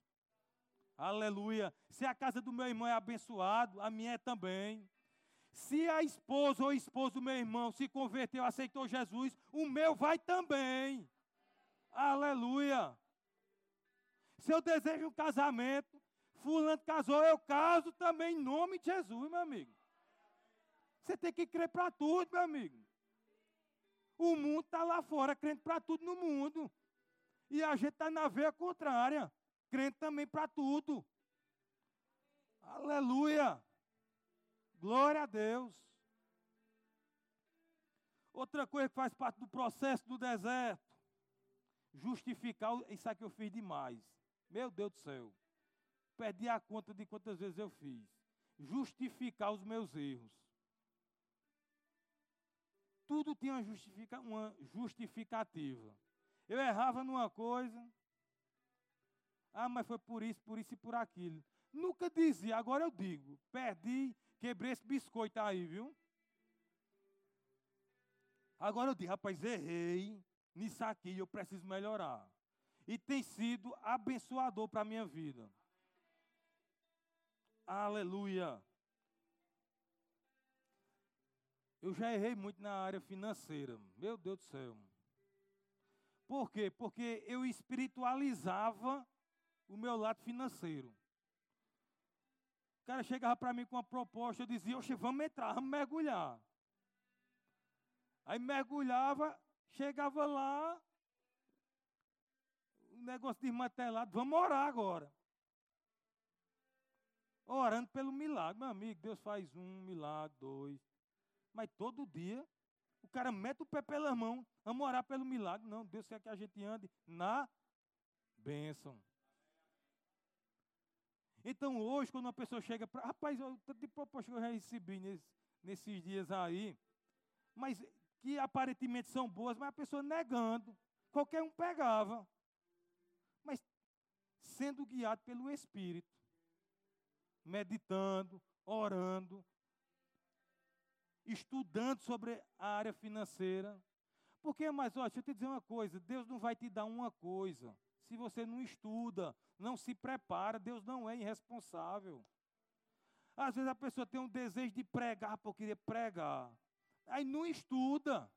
Speaker 1: Aleluia. Se a casa do meu irmão é abençoado, a minha é também. Se a esposa ou esposo do meu irmão se converteu, aceitou Jesus, o meu vai também. Aleluia. Se eu desejo um casamento, fulano casou, eu caso também em nome de Jesus, meu amigo. Você tem que crer para tudo, meu amigo. O mundo está lá fora, crente para tudo no mundo. E a gente está na veia contrária, crente também para tudo. Aleluia. Glória a Deus. Outra coisa que faz parte do processo do deserto, justificar, isso aqui eu fiz demais. Meu Deus do céu. Perdi a conta de quantas vezes eu fiz. Justificar os meus erros. Tudo tinha uma, justifica, uma justificativa. Eu errava numa coisa. Ah, mas foi por isso, por isso e por aquilo. Nunca dizia, agora eu digo. Perdi Quebrei esse biscoito aí, viu? Agora eu digo, rapaz, errei nisso aqui, eu preciso melhorar. E tem sido abençoador para a minha vida. Aleluia. Eu já errei muito na área financeira. Meu Deus do céu. Por quê? Porque eu espiritualizava o meu lado financeiro. O cara chegava para mim com uma proposta, eu dizia, oxe, vamos entrar, vamos mergulhar. Aí mergulhava, chegava lá, o negócio desmantelado, vamos orar agora. Orando pelo milagre, meu amigo, Deus faz um milagre, dois. Mas todo dia, o cara mete o pé pela mão, vamos orar pelo milagre. Não, Deus quer que a gente ande na bênção. Então, hoje, quando uma pessoa chega para. Rapaz, eu, de proposta que eu já recebi nesse, nesses dias aí, mas que aparentemente são boas, mas a pessoa negando. Qualquer um pegava. Mas sendo guiado pelo Espírito. Meditando, orando, estudando sobre a área financeira. Porque, mas, olha, deixa eu te dizer uma coisa: Deus não vai te dar uma coisa se você não estuda, não se prepara. Deus não é irresponsável. Às vezes a pessoa tem um desejo de pregar porque querer pregar, aí não estuda.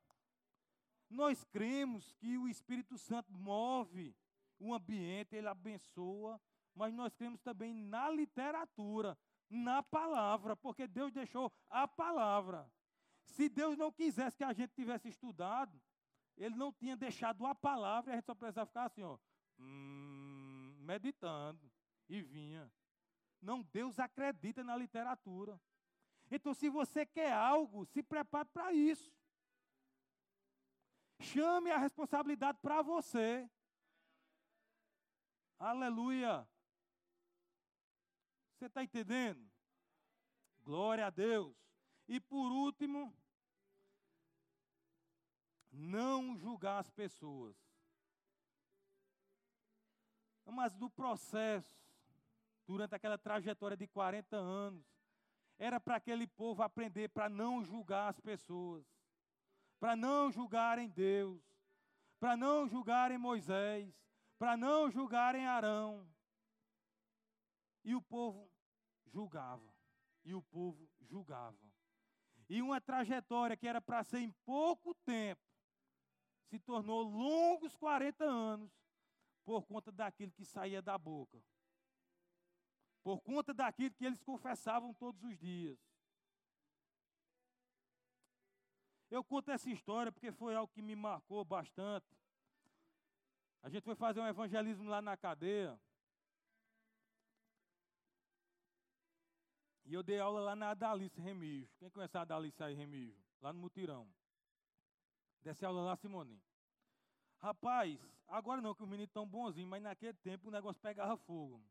Speaker 1: Nós cremos que o Espírito Santo move o ambiente, ele abençoa, mas nós cremos também na literatura, na palavra, porque Deus deixou a palavra. Se Deus não quisesse que a gente tivesse estudado, Ele não tinha deixado a palavra e a gente só precisava ficar assim, ó, hum, meditando. E vinha. Não, Deus acredita na literatura. Então, se você quer algo, se prepare para isso. Chame a responsabilidade para você. Aleluia. Você está entendendo? Glória a Deus. E por último, não julgar as pessoas. Mas do processo, durante aquela trajetória de 40 anos, era para aquele povo aprender para não julgar as pessoas, para não julgarem Deus, para não julgarem Moisés, para não julgarem Arão. E o povo julgava, e o povo julgava. E uma trajetória que era para ser em pouco tempo, se tornou longos 40 anos, por conta daquilo que saía da boca. Por conta daquilo que eles confessavam todos os dias. Eu conto essa história porque foi algo que me marcou bastante. A gente foi fazer um evangelismo lá na cadeia. E eu dei aula lá na Adalice Remijo. Quem conhece a Adalice aí, Remijo? Lá no Mutirão. Desce aula lá, Simone. Rapaz, agora não, que os meninos estão bonzinhos, mas naquele tempo o negócio pegava fogo.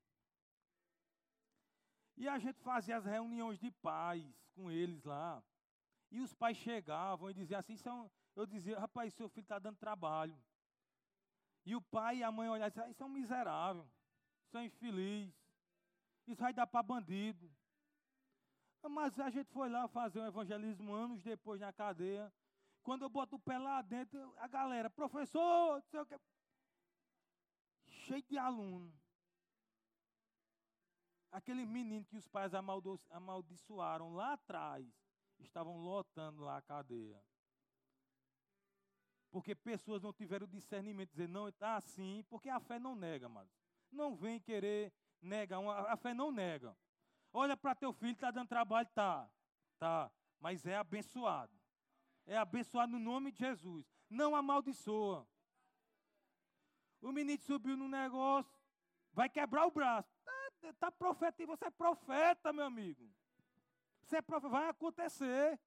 Speaker 1: E a gente fazia as reuniões de pais com eles lá. E os pais chegavam e diziam assim, é eu dizia, rapaz, seu filho está dando trabalho. E o pai e a mãe olhavam e diziam, isso é um miserável, isso é infeliz, isso vai dar para bandido. Mas a gente foi lá fazer um evangelismo anos depois na cadeia. Quando eu boto o pé lá dentro, a galera, professor, não sei o. Cheio de aluno. Aquele menino que os pais amaldiçoaram lá atrás, estavam lotando lá a cadeia. Porque pessoas não tiveram discernimento dizer, não, está assim, porque a fé não nega, mas não vem querer negar, a fé não nega. Olha para teu filho, está dando trabalho, tá, tá, mas é abençoado é abençoado no nome de Jesus. Não amaldiçoa. O menino subiu no negócio, vai quebrar o braço. Está tá profeta, você é profeta, meu amigo. Você é profeta, vai acontecer.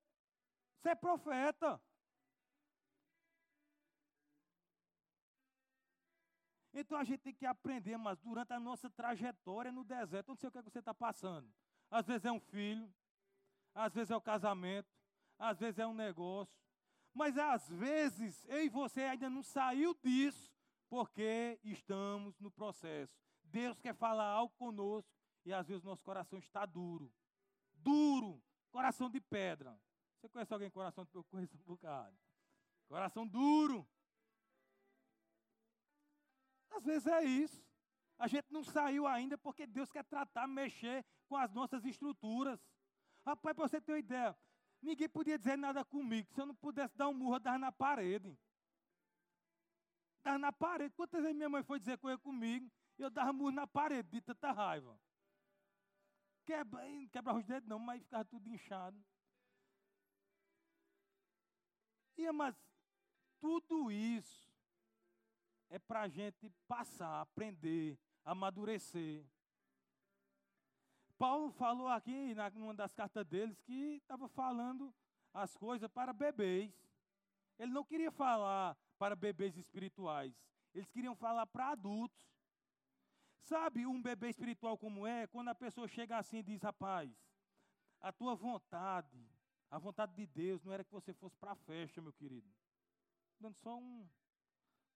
Speaker 1: Você é profeta. Então a gente tem que aprender, mas durante a nossa trajetória no deserto, não sei o que, é que você está passando. Às vezes é um filho, às vezes é o casamento, às vezes é um negócio, mas às vezes eu e você ainda não saiu disso, porque estamos no processo. Deus quer falar algo conosco e às vezes nosso coração está duro. Duro, coração de pedra. Você conhece alguém com coração de pedra? Eu conheço um bocado. Coração duro. Às vezes é isso. A gente não saiu ainda porque Deus quer tratar, mexer com as nossas estruturas. Rapaz, para você ter uma ideia, Ninguém podia dizer nada comigo. Se eu não pudesse dar um murro, eu dava na parede. Dava na parede. Quantas vezes minha mãe foi dizer coisa comigo, eu dava murro na parede, de tanta raiva. Quebra, quebra os dedos não, mas ficava tudo inchado. E, mas tudo isso é para a gente passar, aprender, amadurecer. Paulo falou aqui, numa das cartas deles, que estava falando as coisas para bebês. Ele não queria falar para bebês espirituais. Eles queriam falar para adultos. Sabe um bebê espiritual como é? Quando a pessoa chega assim e diz, rapaz, a tua vontade, a vontade de Deus não era que você fosse para a festa, meu querido. Dando só um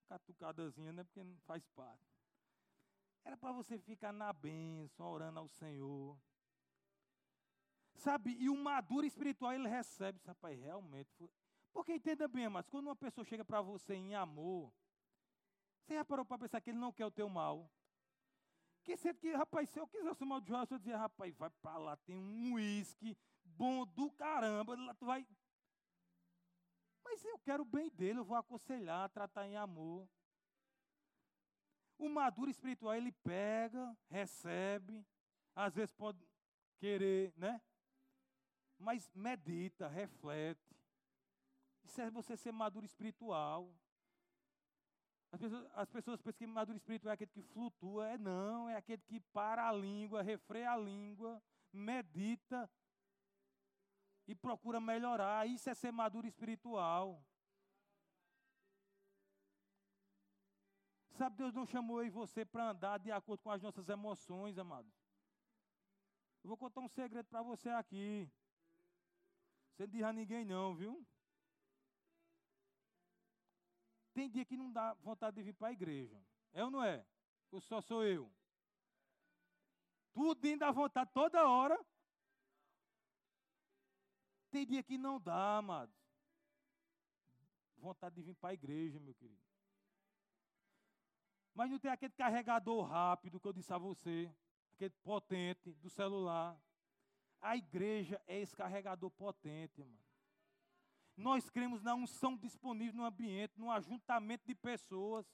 Speaker 1: catucadazinha, né? Porque não faz parte. Era para você ficar na bênção, orando ao Senhor. Sabe, e o maduro espiritual ele recebe, rapaz, realmente. Foi... Porque entenda bem, mas quando uma pessoa chega para você em amor, você já parou para pensar que ele não quer o teu mal? Que sendo que, rapaz, se eu quisesse o mal de Jó, eu dizia, rapaz, vai para lá, tem um uísque bom do caramba, lá tu vai. Mas eu quero o bem dele, eu vou aconselhar, tratar em amor. O maduro espiritual, ele pega, recebe, às vezes pode querer, né? Mas medita, reflete. Isso é você ser maduro espiritual. As pessoas, as pessoas pensam que maduro espiritual é aquele que flutua. É não, é aquele que para a língua, refreia a língua, medita e procura melhorar. Isso é ser maduro espiritual. Sabe, Deus não chamou eu e você para andar de acordo com as nossas emoções, amados. Eu vou contar um segredo para você aqui. Você não diz a ninguém não, viu? Tem dia que não dá vontade de vir para a igreja. É ou não é? Ou só sou eu? Tudo dá vontade toda hora. Tem dia que não dá, amados. Vontade de vir para a igreja, meu querido. Mas não tem aquele carregador rápido que eu disse a você, aquele potente do celular. A igreja é esse carregador potente, mano. Nós cremos na unção disponível no ambiente, no ajuntamento de pessoas.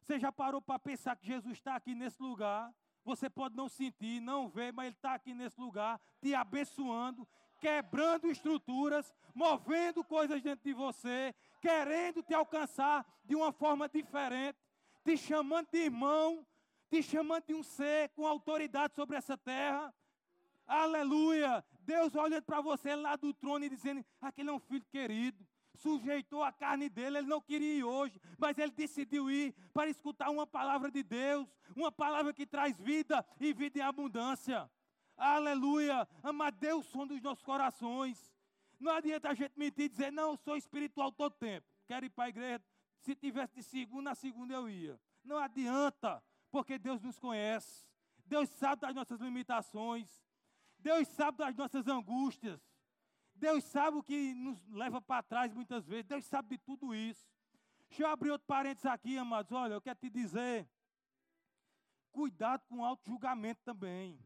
Speaker 1: Você já parou para pensar que Jesus está aqui nesse lugar? Você pode não sentir, não ver, mas Ele está aqui nesse lugar, te abençoando, quebrando estruturas, movendo coisas dentro de você, querendo te alcançar de uma forma diferente, te chamando de irmão, te chamando de um ser com autoridade sobre essa terra. Aleluia! Deus olhando para você lá do trono e dizendo: aquele é um filho querido. Sujeitou a carne dele, ele não queria ir hoje, mas ele decidiu ir para escutar uma palavra de Deus, uma palavra que traz vida e vida em abundância. Aleluia! Ama Deus som dos nossos corações. Não adianta a gente mentir e dizer, não, eu sou espiritual todo tempo. Quero ir para a igreja. Se tivesse de segunda a segunda eu ia. Não adianta, porque Deus nos conhece. Deus sabe das nossas limitações. Deus sabe das nossas angústias. Deus sabe o que nos leva para trás muitas vezes. Deus sabe de tudo isso. Deixa eu abrir outro parênteses aqui, amados. Olha, eu quero te dizer. Cuidado com o auto-julgamento também.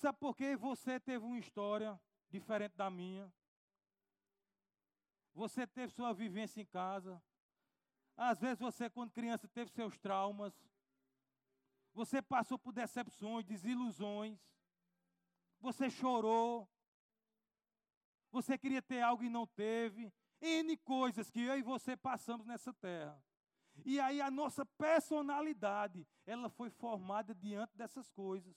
Speaker 1: Sabe por que você teve uma história diferente da minha? Você teve sua vivência em casa. Às vezes você, quando criança, teve seus traumas. Você passou por decepções, desilusões. Você chorou. Você queria ter algo e não teve. N coisas que eu e você passamos nessa terra. E aí a nossa personalidade, ela foi formada diante dessas coisas.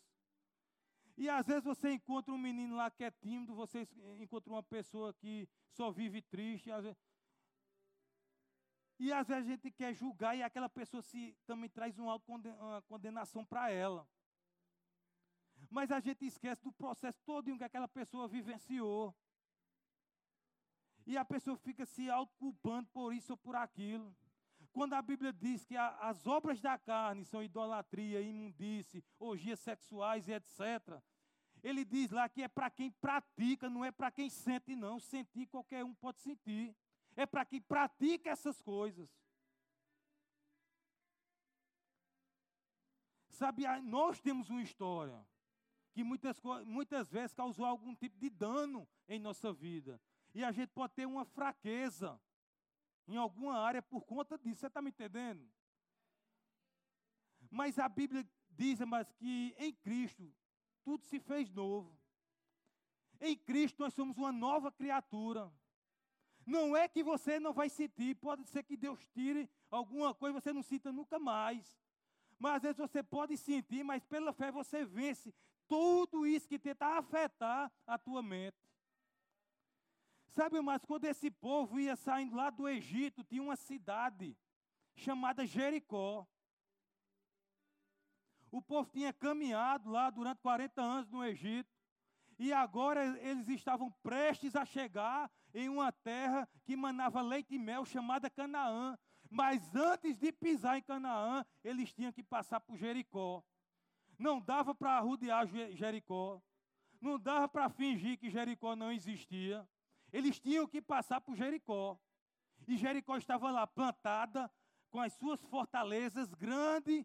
Speaker 1: E às vezes você encontra um menino lá que é tímido, você encontra uma pessoa que só vive triste. Às vezes, e às vezes a gente quer julgar e aquela pessoa se também traz uma condenação para ela. Mas a gente esquece do processo todo que aquela pessoa vivenciou. E a pessoa fica se autoculpando por isso ou por aquilo. Quando a Bíblia diz que a, as obras da carne são idolatria, imundície, orgias sexuais e etc., ele diz lá que é para quem pratica, não é para quem sente, não. Sentir qualquer um pode sentir é para quem pratica essas coisas. Sabe, nós temos uma história que muitas, muitas vezes causou algum tipo de dano em nossa vida. E a gente pode ter uma fraqueza em alguma área por conta disso. Você está me entendendo? Mas a Bíblia diz, mas que em Cristo tudo se fez novo. Em Cristo nós somos uma nova criatura. Não é que você não vai sentir, pode ser que Deus tire alguma coisa e você não sinta nunca mais. Mas às vezes você pode sentir, mas pela fé você vence tudo isso que tenta afetar a tua mente. Sabe, mas quando esse povo ia saindo lá do Egito, tinha uma cidade chamada Jericó. O povo tinha caminhado lá durante 40 anos no Egito. E agora eles estavam prestes a chegar em uma terra que manava leite e mel, chamada Canaã. Mas antes de pisar em Canaã, eles tinham que passar por Jericó. Não dava para rodear Jericó. Não dava para fingir que Jericó não existia. Eles tinham que passar por Jericó. E Jericó estava lá plantada, com as suas fortalezas grandes.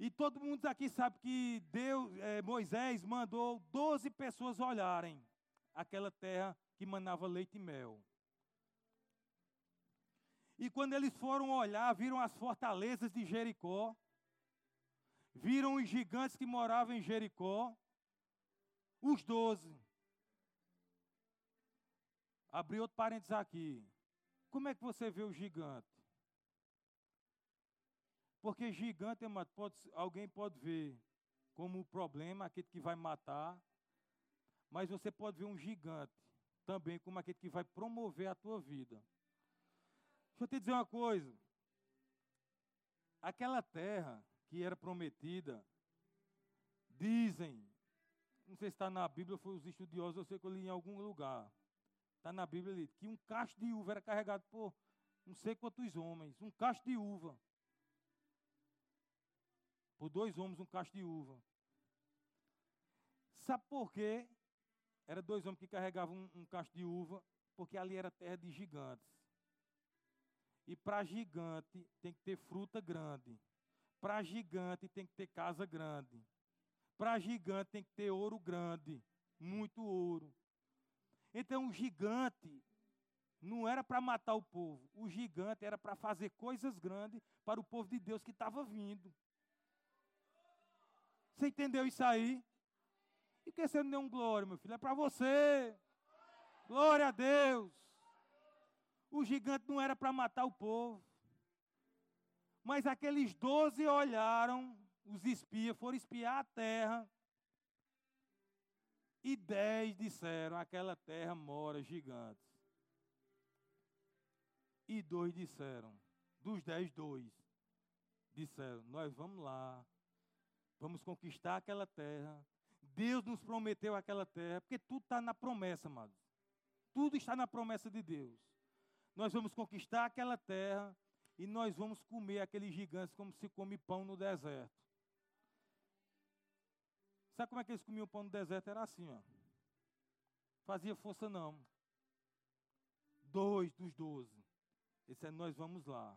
Speaker 1: E todo mundo aqui sabe que Deus, é, Moisés mandou 12 pessoas olharem aquela terra que manava leite e mel. E quando eles foram olhar, viram as fortalezas de Jericó, viram os gigantes que moravam em Jericó, os doze. Abri outro parênteses aqui. Como é que você vê o gigante? Porque gigante, pode, alguém pode ver como um problema, aquele que vai matar, mas você pode ver um gigante também como aquele que vai promover a tua vida. Deixa eu te dizer uma coisa. Aquela terra que era prometida, dizem, não sei se está na Bíblia, foi os estudiosos, eu sei que eu li em algum lugar. Está na Bíblia ali, que um cacho de uva era carregado por não sei quantos homens. Um cacho de uva. Por dois homens, um cacho de uva. Sabe por quê? Era dois homens que carregavam um, um cacho de uva, porque ali era terra de gigantes. E para gigante tem que ter fruta grande. Para gigante tem que ter casa grande. Para gigante tem que ter ouro grande, muito ouro. Então o gigante não era para matar o povo, o gigante era para fazer coisas grandes para o povo de Deus que estava vindo. Você entendeu isso aí? E que você não deu um glória, meu filho? É para você. Glória a Deus. O gigante não era para matar o povo. Mas aqueles doze olharam, os espias foram espiar a terra e dez disseram: aquela terra mora gigantes. E dois disseram: dos dez, dois disseram: nós vamos lá, vamos conquistar aquela terra. Deus nos prometeu aquela terra, porque tudo está na promessa, amados. Tudo está na promessa de Deus. Nós vamos conquistar aquela terra e nós vamos comer aqueles gigantes como se come pão no deserto. Sabe como é que eles comiam pão no deserto? Era assim, ó. Fazia força não. Dois dos doze. Esse é nós vamos lá.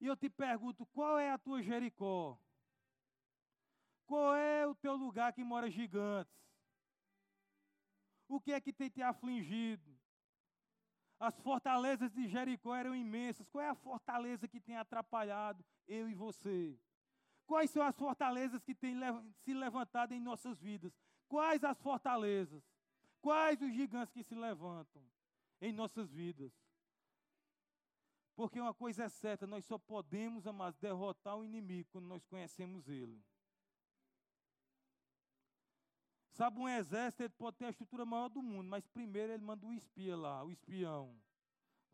Speaker 1: E eu te pergunto, qual é a tua Jericó? Qual é o teu lugar que mora gigantes? O que é que tem te afligido? As fortalezas de Jericó eram imensas. Qual é a fortaleza que tem atrapalhado eu e você? Quais são as fortalezas que têm se levantado em nossas vidas? Quais as fortalezas? Quais os gigantes que se levantam em nossas vidas? Porque uma coisa é certa, nós só podemos, amados, derrotar o inimigo quando nós conhecemos ele. Sabe, um exército ele pode ter a estrutura maior do mundo, mas primeiro ele manda o espia lá, o espião.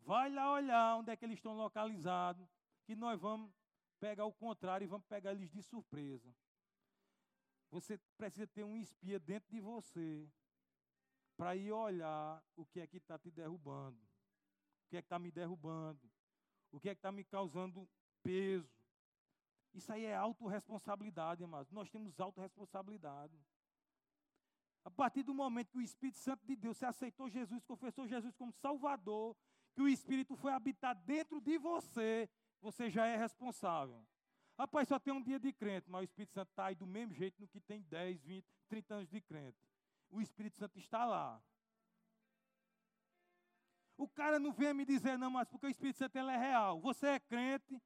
Speaker 1: Vai lá olhar onde é que eles estão localizados, que nós vamos pegar o contrário e vamos pegar eles de surpresa. Você precisa ter um espia dentro de você para ir olhar o que é que está te derrubando, o que é que está me derrubando, o que é que está me causando peso. Isso aí é autorresponsabilidade, amados. Nós temos autorresponsabilidade. A partir do momento que o Espírito Santo de Deus se aceitou Jesus, confessou Jesus como Salvador, que o Espírito foi habitar dentro de você, você já é responsável. Rapaz, só tem um dia de crente, mas o Espírito Santo está aí do mesmo jeito no que tem 10, 20, 30 anos de crente. O Espírito Santo está lá. O cara não vem me dizer, não, mas porque o Espírito Santo ele é real. Você é crente,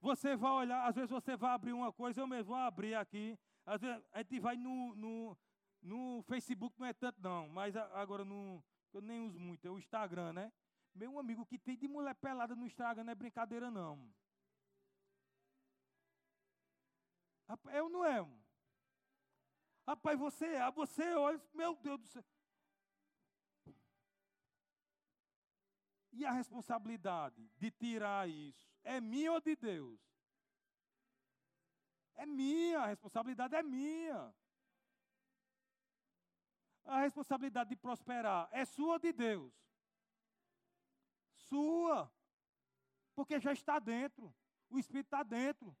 Speaker 1: você vai olhar, às vezes você vai abrir uma coisa, eu mesmo vou abrir aqui. Às vezes a gente vai no, no, no Facebook, não é tanto não, mas agora no, eu nem uso muito, é o Instagram, né? Meu amigo, o que tem de mulher pelada no Instagram não é brincadeira, não. Eu não é. Rapaz, você é, você olha, meu Deus do céu. E a responsabilidade de tirar isso é minha ou de Deus? É minha, a responsabilidade é minha. A responsabilidade de prosperar é sua ou de Deus? Sua. Porque já está dentro. O Espírito está dentro.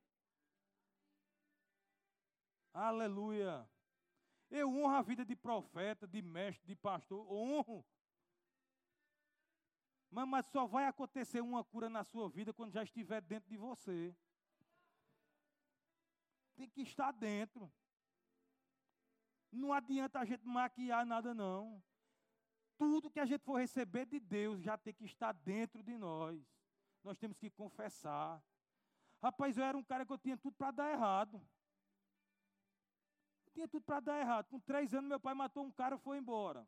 Speaker 1: Aleluia. Eu honro a vida de profeta, de mestre, de pastor. Honro. Mas, mas só vai acontecer uma cura na sua vida quando já estiver dentro de você. Tem que estar dentro. Não adianta a gente maquiar nada, não. Tudo que a gente for receber de Deus já tem que estar dentro de nós. Nós temos que confessar. Rapaz, eu era um cara que eu tinha tudo para dar errado. Eu tinha tudo para dar errado. Com três anos, meu pai matou um cara e foi embora.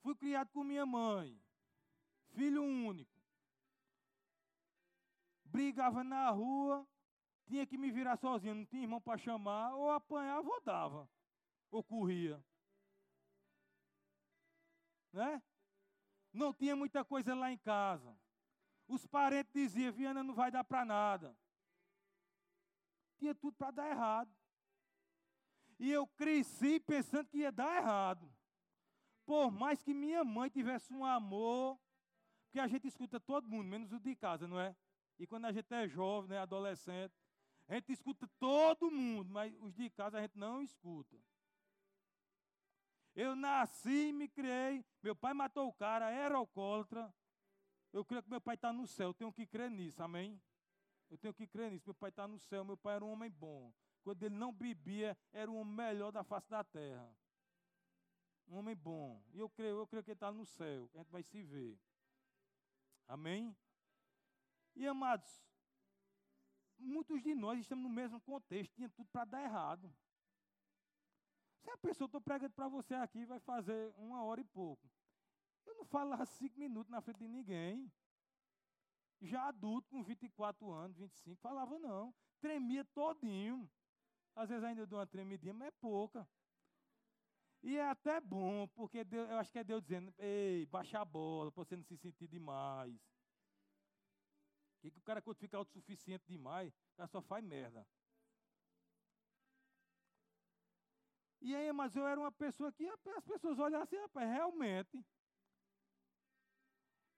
Speaker 1: Fui criado com minha mãe. Filho único. Brigava na rua, tinha que me virar sozinho, não tinha irmão para chamar, ou apanhava ou dava, ou corria. Né? Não tinha muita coisa lá em casa. Os parentes diziam, Viana não vai dar para nada. Tinha tudo para dar errado. E eu cresci pensando que ia dar errado. Por mais que minha mãe tivesse um amor, porque a gente escuta todo mundo, menos o de casa, não é? E quando a gente é jovem, né, adolescente, a gente escuta todo mundo, mas os de casa a gente não escuta. Eu nasci me criei. Meu pai matou o cara, era alcoólatra. Eu creio que meu pai está no céu, eu tenho que crer nisso, amém? Eu tenho que crer nisso. Meu pai está no céu, meu pai era um homem bom. Quando ele não bebia, era o melhor da face da terra. Um homem bom. E eu creio, eu creio que ele está no céu. A gente vai se ver. Amém? E amados, muitos de nós estamos no mesmo contexto, tinha tudo para dar errado. Se a pessoa, estou pregando para você aqui, vai fazer uma hora e pouco. Eu não falava cinco minutos na frente de ninguém. Já adulto, com 24 anos, 25, falava não. Tremia todinho. Às vezes ainda dou uma tremidinha, mas é pouca. E é até bom, porque Deus, eu acho que é Deus dizendo, ei, baixa a bola, para você não se sentir demais. Que, que o cara, quando fica autossuficiente demais, o cara só faz merda. E aí, mas eu era uma pessoa que as pessoas olhavam assim, rapaz, realmente,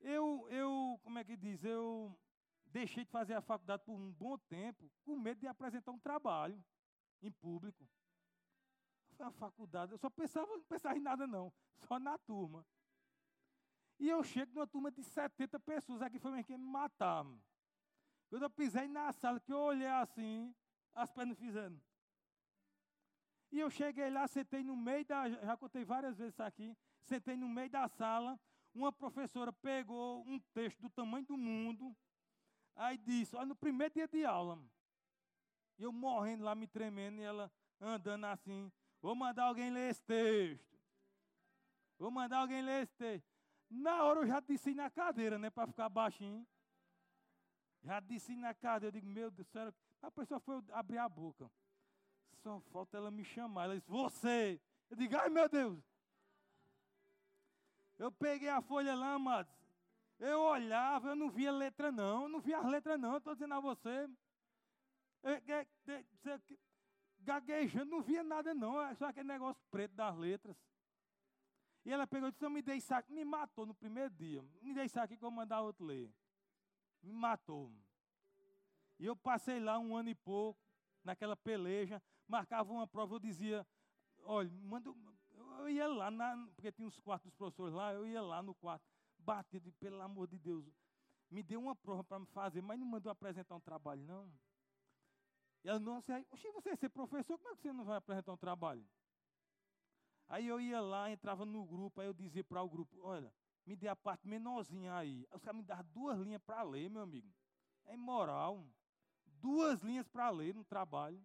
Speaker 1: eu, eu, como é que diz, eu deixei de fazer a faculdade por um bom tempo, com medo de apresentar um trabalho em público. Foi a faculdade, eu só pensava, não pensava em nada não, só na turma. E eu chego numa turma de 70 pessoas, aqui foi mesmo que me matar. Quando eu pisei na sala, que eu olhei assim, as pernas fizeram. E eu cheguei lá, sentei no meio da. Já contei várias vezes isso aqui. Sentei no meio da sala uma professora pegou um texto do tamanho do mundo, aí disse, olha, no primeiro dia de aula, eu morrendo lá, me tremendo, e ela andando assim, vou mandar alguém ler esse texto. Vou mandar alguém ler esse texto. Na hora eu já disse na cadeira, né, para ficar baixinho. Já disse na cadeira, eu digo, meu Deus, sério. A pessoa foi abrir a boca. Só falta ela me chamar. Ela disse, você. Eu digo, ai meu Deus. Eu peguei a folha lá, amados. Eu olhava, eu não via letra não, eu não via as letras não, estou dizendo a você. gaguejando, não via nada não, é só aquele negócio preto das letras. E ela pegou e disse, eu me dei saco, me matou no primeiro dia. Me dei saco que eu vou mandar outro ler. Me matou. E eu passei lá um ano e pouco, naquela peleja, marcava uma prova, eu dizia, olha, manda, eu ia lá, na, porque tinha uns quartos dos professores lá, eu ia lá no quarto, batido, pelo amor de Deus, me deu uma prova para me fazer, mas não mandou apresentar um trabalho, não. E ela, não, você, você é ser professor, como é que você não vai apresentar um trabalho? Aí eu ia lá, entrava no grupo, aí eu dizia para o grupo, olha, me dê a parte menorzinha aí. Os caras me davam duas linhas para ler, meu amigo. É imoral. Duas linhas para ler no trabalho.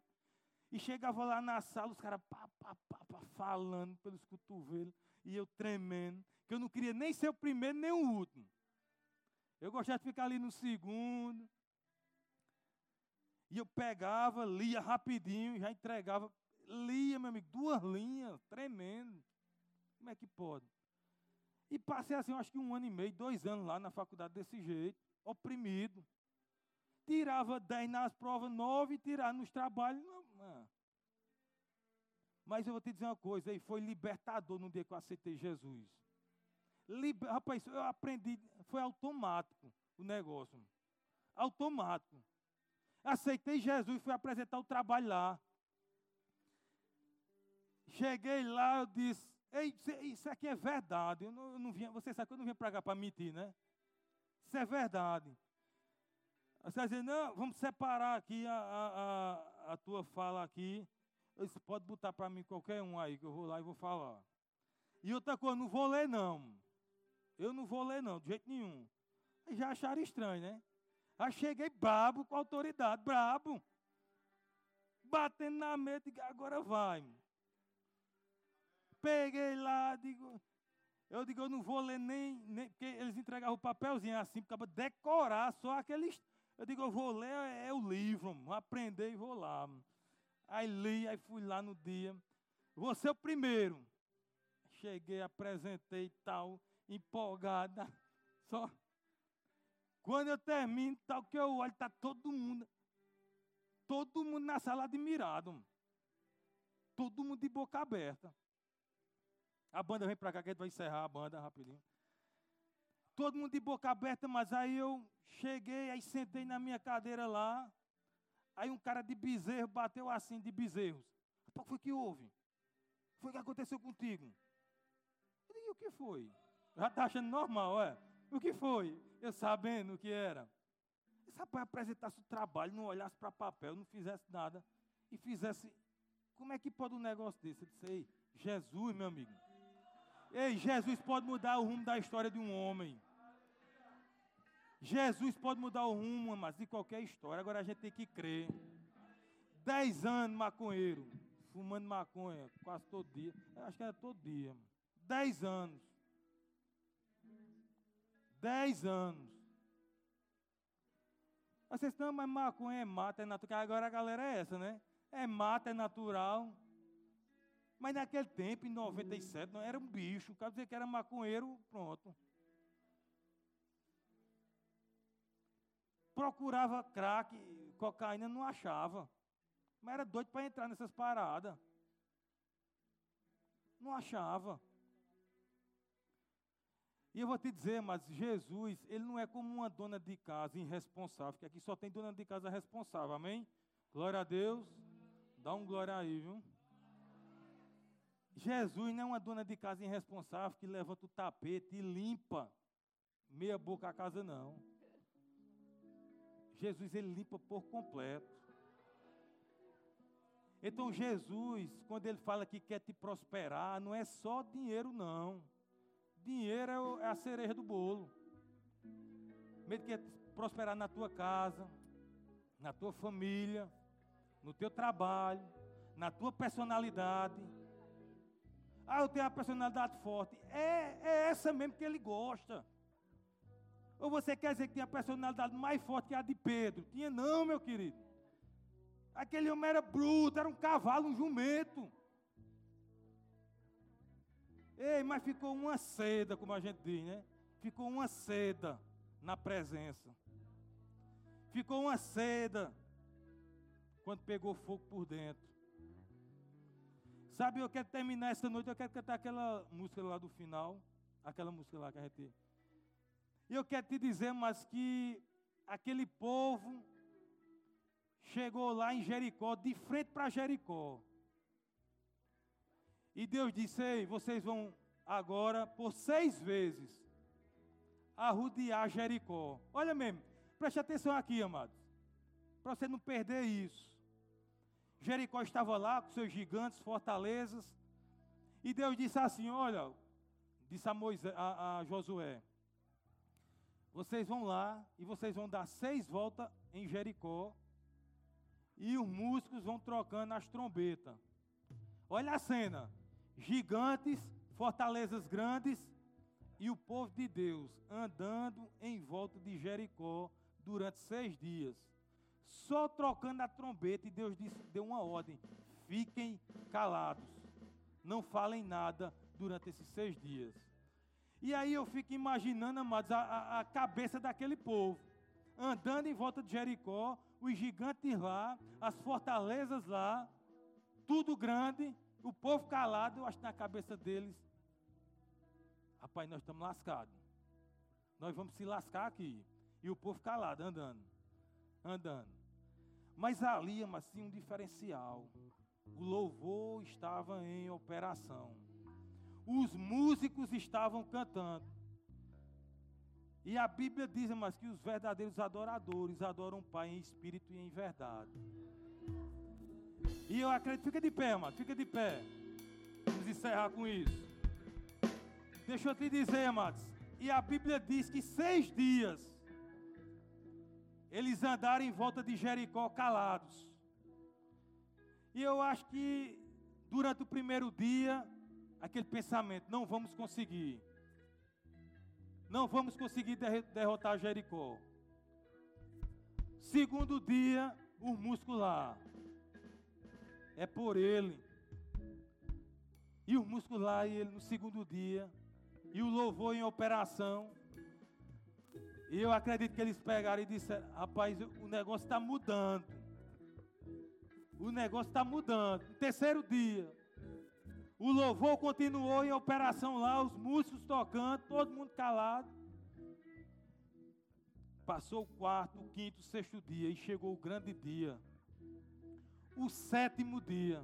Speaker 1: E chegava lá na sala, os caras pá, pá, pá, pá, falando pelos cotovelos, e eu tremendo, que eu não queria nem ser o primeiro nem o último. Eu gostava de ficar ali no segundo. E eu pegava, lia rapidinho, já entregava. Lia, meu amigo, duas linhas, tremendo. Como é que pode? E passei assim, acho que um ano e meio, dois anos lá na faculdade desse jeito, oprimido. Tirava dez nas provas, nove, tirava nos trabalhos. Não, não. Mas eu vou te dizer uma coisa, aí foi libertador no dia que eu aceitei Jesus. Liber, rapaz, eu aprendi, foi automático o negócio. Automático. Aceitei Jesus fui apresentar o trabalho lá. Cheguei lá, eu disse, Ei, isso aqui é verdade. Eu não, eu não vinha, você sabe que eu não vim para cá para mentir, né? Isso é verdade. Você vai dizer, não, vamos separar aqui a, a, a, tua fala aqui. Você pode botar para mim qualquer um aí, que eu vou lá e vou falar. E outra coisa, não vou ler não. Eu não vou ler não, de jeito nenhum. Já acharam estranho, né? Aí cheguei brabo com autoridade, brabo. Batendo na mesa, agora vai. Peguei lá, digo, eu digo, eu não vou ler nem, nem porque eles entregavam o papelzinho assim, para decorar só aqueles. Eu digo, eu vou ler é, é o livro, vou aprender e vou lá. Aí li, aí fui lá no dia. Vou ser o primeiro. Cheguei, apresentei tal, empolgada. Só. Quando eu termino, tal que eu olho, está todo mundo. Todo mundo na sala admirado. Todo mundo de boca aberta. A banda vem para cá que a gente vai encerrar a banda rapidinho. Todo mundo de boca aberta, mas aí eu cheguei, aí sentei na minha cadeira lá. Aí um cara de bezerro bateu assim, de bezerros. Que foi que houve? Foi que aconteceu contigo? Eu disse, o que foi? Já está achando normal, é? O que foi? Eu sabendo o que era. Esse rapaz apresentasse o trabalho, não olhasse para papel, não fizesse nada. E fizesse. Como é que pode um negócio desse? Eu disse, ei, Jesus, meu amigo. Ei, Jesus pode mudar o rumo da história de um homem. Jesus pode mudar o rumo, mas de qualquer história. Agora a gente tem que crer. Dez anos maconheiro, fumando maconha quase todo dia. Eu acho que era todo dia. Dez anos. Dez anos. Vocês estão, mas maconha é mata, é natural. Agora a galera é essa, né? É mata, é natural. Mas naquele tempo, em 97, não era um bicho. O cara dizia que era maconheiro, pronto. Procurava crack, cocaína, não achava. Mas era doido para entrar nessas paradas. Não achava. E eu vou te dizer, mas Jesus, ele não é como uma dona de casa irresponsável, que aqui só tem dona de casa responsável, amém? Glória a Deus. Dá um glória aí, viu? Jesus não é uma dona de casa irresponsável que levanta o tapete e limpa meia boca a casa, não. Jesus, ele limpa por completo. Então, Jesus, quando ele fala que quer te prosperar, não é só dinheiro, não. Dinheiro é, é a cereja do bolo. Ele quer prosperar na tua casa, na tua família, no teu trabalho, na tua personalidade ah, eu tenho uma personalidade forte. É, é essa mesmo que ele gosta. Ou você quer dizer que tinha a personalidade mais forte que a de Pedro? Tinha não, meu querido. Aquele homem era bruto, era um cavalo, um jumento. Ei, mas ficou uma seda, como a gente diz, né? Ficou uma seda na presença. Ficou uma seda quando pegou fogo por dentro. Sabe, eu quero terminar essa noite, eu quero cantar aquela música lá do final, aquela música lá que a gente. E eu quero te dizer, mas que aquele povo chegou lá em Jericó, de frente para Jericó. E Deus disse: Ei, vocês vão agora, por seis vezes, arrudear Jericó. Olha mesmo, preste atenção aqui, amados, para você não perder isso. Jericó estava lá com seus gigantes, fortalezas. E Deus disse assim: Olha, disse a, Moisés, a, a Josué: Vocês vão lá e vocês vão dar seis voltas em Jericó. E os músicos vão trocando as trombetas. Olha a cena: gigantes, fortalezas grandes e o povo de Deus andando em volta de Jericó durante seis dias só trocando a trombeta, e Deus disse, deu uma ordem: fiquem calados, não falem nada durante esses seis dias. E aí eu fico imaginando, amados, a, a, a cabeça daquele povo, andando em volta de Jericó, os gigantes lá, as fortalezas lá, tudo grande, o povo calado, eu acho que na cabeça deles, rapaz, nós estamos lascados. Nós vamos se lascar aqui. E o povo calado, andando, andando. Mas ali, mas tinha um diferencial. O louvor estava em operação. Os músicos estavam cantando. E a Bíblia diz, mas que os verdadeiros adoradores adoram o Pai em espírito e em verdade. E eu acredito, fica de pé, mano, fica de pé. Vamos encerrar com isso. Deixa eu te dizer, amados. E a Bíblia diz que seis dias eles andaram em volta de Jericó calados. E eu acho que durante o primeiro dia, aquele pensamento, não vamos conseguir. Não vamos conseguir derrotar Jericó. Segundo dia, o músculo lá. É por ele. E o músculo lá, e ele no segundo dia, e o louvor em operação. E eu acredito que eles pegaram e disseram: rapaz, o negócio está mudando. O negócio está mudando. No terceiro dia, o louvor continuou em operação lá, os músicos tocando, todo mundo calado. Passou o quarto, o quinto, o sexto dia e chegou o grande dia. O sétimo dia.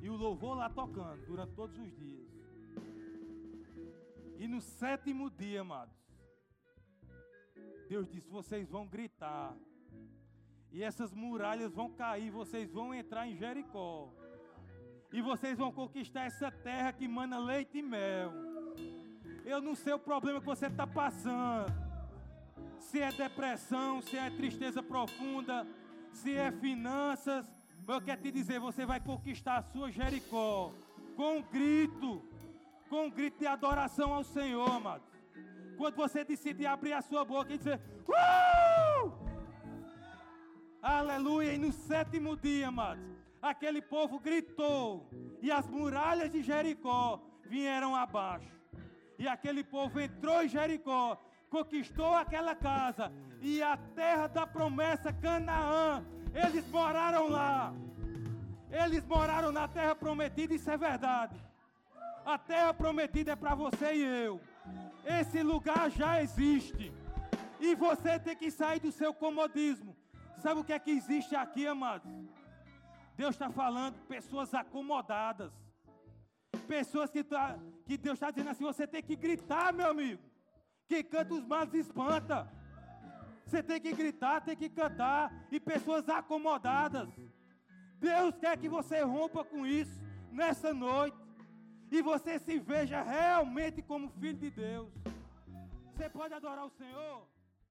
Speaker 1: E o louvor lá tocando durante todos os dias. E no sétimo dia, amados, Deus disse: vocês vão gritar. E essas muralhas vão cair, vocês vão entrar em Jericó. E vocês vão conquistar essa terra que mana leite e mel. Eu não sei o problema que você está passando. Se é depressão, se é tristeza profunda, se é finanças. Eu quero te dizer, você vai conquistar a sua Jericó com um grito, com um grito de adoração ao Senhor, amado. Quando você decidir abrir a sua boca e dizer, uh! Aleluia, e no sétimo dia, amados, aquele povo gritou, e as muralhas de Jericó vieram abaixo. E aquele povo entrou em Jericó, conquistou aquela casa, e a terra da promessa, Canaã, eles moraram lá. Eles moraram na terra prometida, isso é verdade. A terra prometida é para você e eu. Esse lugar já existe. E você tem que sair do seu comodismo. Sabe o que é que existe aqui, amados? Deus está falando pessoas acomodadas. Pessoas que, tá, que Deus está dizendo assim: você tem que gritar, meu amigo. Quem canta os males espanta. Você tem que gritar, tem que cantar. E pessoas acomodadas. Deus quer que você rompa com isso nessa noite. E você se veja realmente como filho de Deus. Você pode adorar o Senhor?